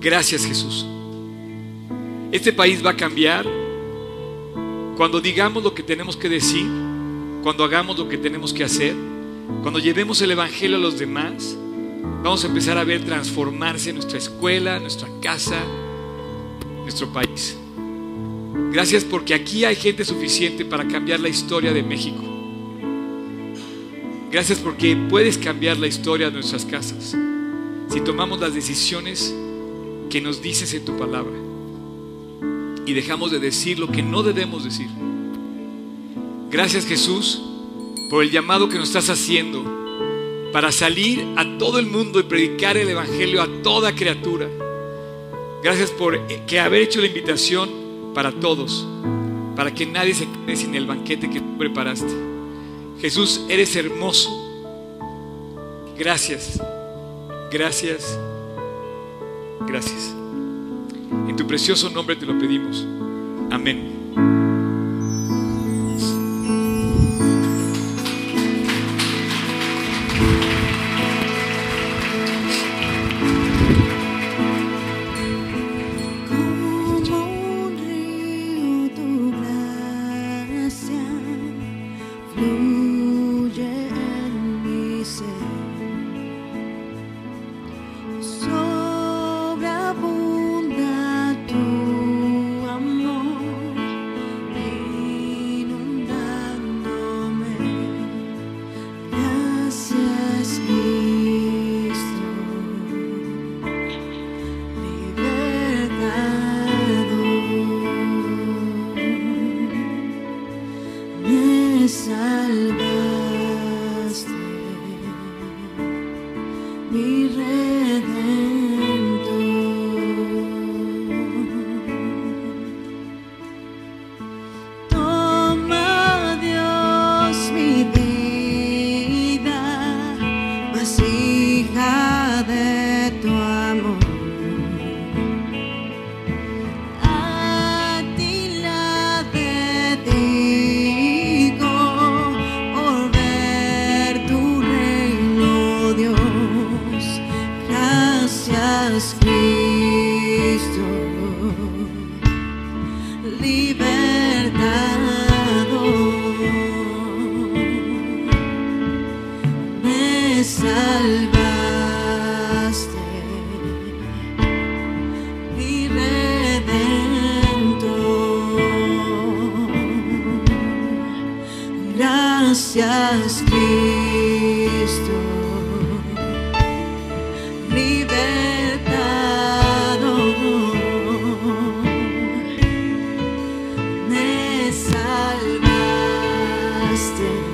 Gracias Jesús. Este país va a cambiar cuando digamos lo que tenemos que decir, cuando hagamos lo que tenemos que hacer, cuando llevemos el Evangelio a los demás, vamos a empezar a ver transformarse nuestra escuela, nuestra casa, nuestro país. Gracias porque aquí hay gente suficiente para cambiar la historia de México. Gracias porque puedes cambiar la historia de nuestras casas si tomamos las decisiones que nos dices en tu palabra y dejamos de decir lo que no debemos decir. Gracias Jesús por el llamado que nos estás haciendo para salir a todo el mundo y predicar el Evangelio a toda criatura. Gracias por que haber hecho la invitación para todos, para que nadie se quede sin el banquete que tú preparaste. Jesús, eres hermoso. Gracias, gracias, gracias. En tu precioso nombre te lo pedimos. Amén. Still.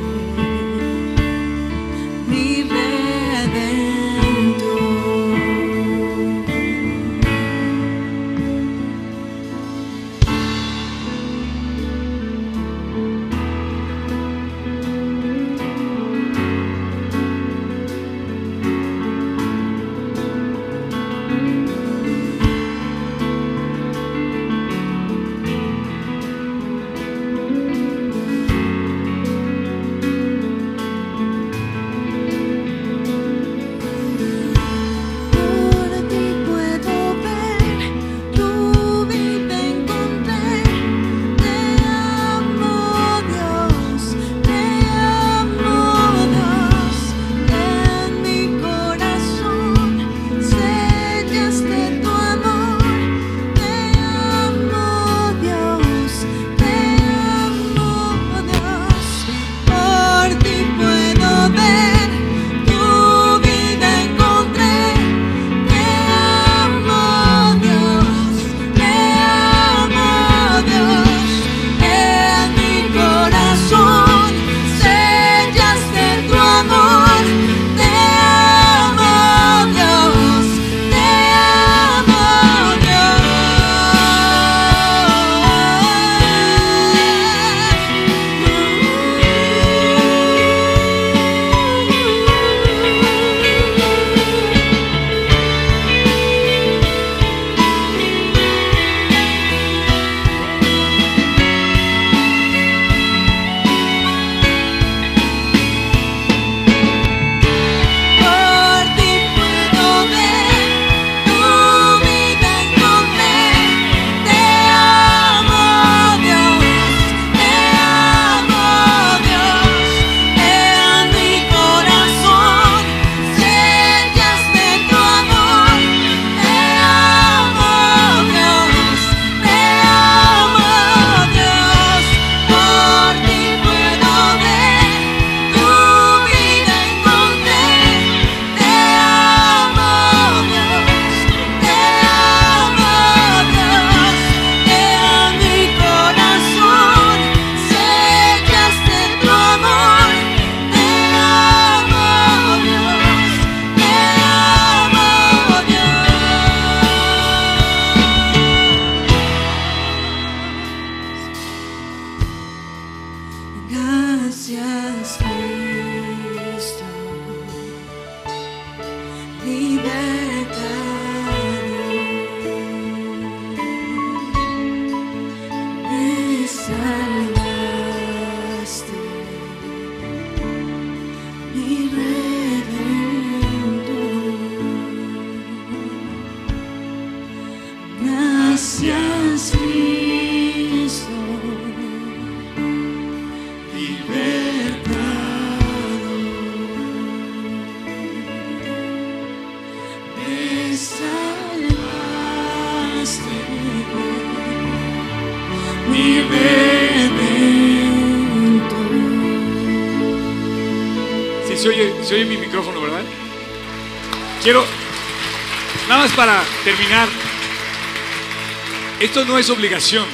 No es obligación.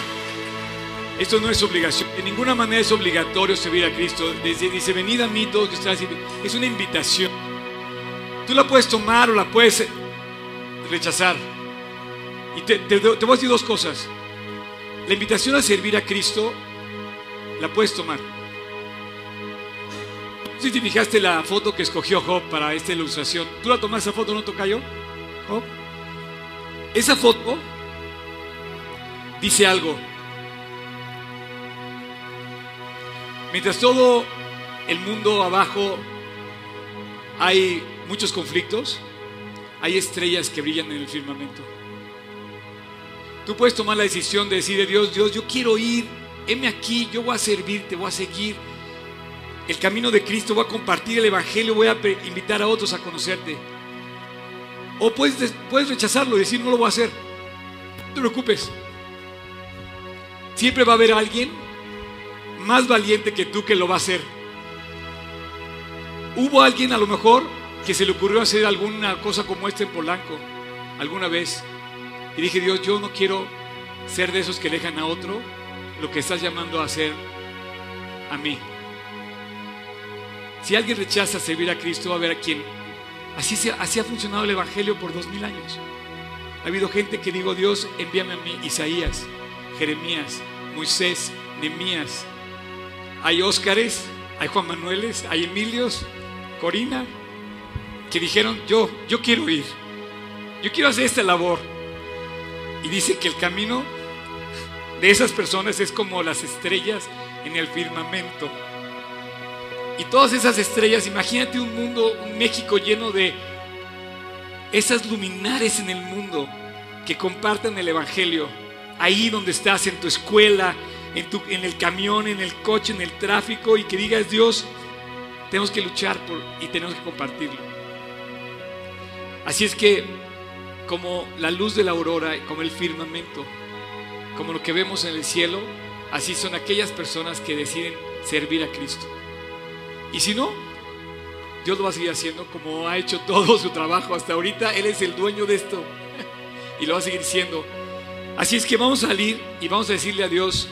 Esto no es obligación. De ninguna manera es obligatorio servir a Cristo. Dice, venid a mí todos que sirviendo. Es una invitación. Tú la puedes tomar o la puedes rechazar. Y te, te- te voy a decir dos cosas. La invitación a servir a Cristo la puedes tomar. Si te fijaste la foto que escogió Job para esta ilustración, ¿tú la tomaste esa foto, no tocayo? Job. Esa foto dice algo. Mientras todo el mundo abajo hay muchos conflictos, hay estrellas que brillan en el firmamento. Tú puedes tomar la decisión de decir a Dios, Dios, yo quiero ir, heme aquí, yo voy a servirte, voy a seguir el camino de Cristo, voy a compartir el Evangelio, voy a invitar a otros a conocerte. O puedes, des- puedes rechazarlo y decir, no lo voy a hacer. No te preocupes. Siempre va a haber alguien más valiente que tú que lo va a hacer. Hubo alguien a lo mejor que se le ocurrió hacer alguna cosa como esta en Polanco, alguna vez. Y dije, Dios, yo no quiero ser de esos que dejan a otro lo que estás llamando a hacer a mí. Si alguien rechaza servir a Cristo, va a haber a quien. Así, así ha funcionado el Evangelio por dos mil años. Ha habido gente que digo, Dios, envíame a mí, Isaías, Jeremías, Moisés, Nemías. Hay Óscares, hay Juan Manueles, hay Emilios, Corina, que dijeron, yo, yo quiero ir, yo quiero hacer esta labor. Y dice que el camino de esas personas es como las estrellas en el firmamento. Y todas esas estrellas, imagínate un mundo, un México lleno de esas luminares en el mundo que compartan el Evangelio. Ahí donde estás, en tu escuela, en, tu, en el camión, en el coche, en el tráfico, y que digas, Dios, tenemos que luchar por, y tenemos que compartirlo. Así es que, como la luz de la aurora, como el firmamento, como lo que vemos en el cielo, así son aquellas personas que deciden servir a Cristo. Y si no, Dios lo va a seguir haciendo como ha hecho todo su trabajo hasta ahorita. Él es el dueño de esto [laughs] y lo va a seguir siendo. Así es que vamos a salir y vamos a decirle a Dios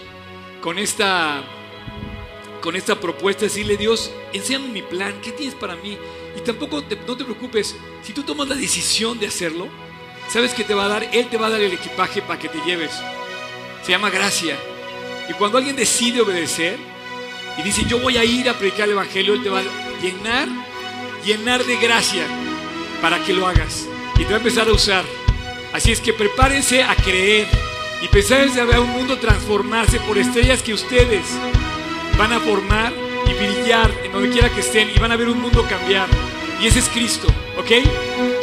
con esta, con esta propuesta, decirle Dios, enséñame mi plan, ¿qué tienes para mí? Y tampoco te- no te preocupes, si tú tomas la decisión de hacerlo, ¿sabes qué te va a dar? Él te va a dar el equipaje para que te lleves. Se llama gracia. Y cuando alguien decide obedecer y dice, yo voy a ir a predicar el Evangelio, Él te va a llenar, llenar de gracia para que lo hagas. Y te va a empezar a usar. Así es que prepárense a creer y prepárense a ver un mundo transformarse por estrellas que ustedes van a formar y brillar en donde quiera que estén y van a ver un mundo cambiar. Y ese es Cristo, ¿ok?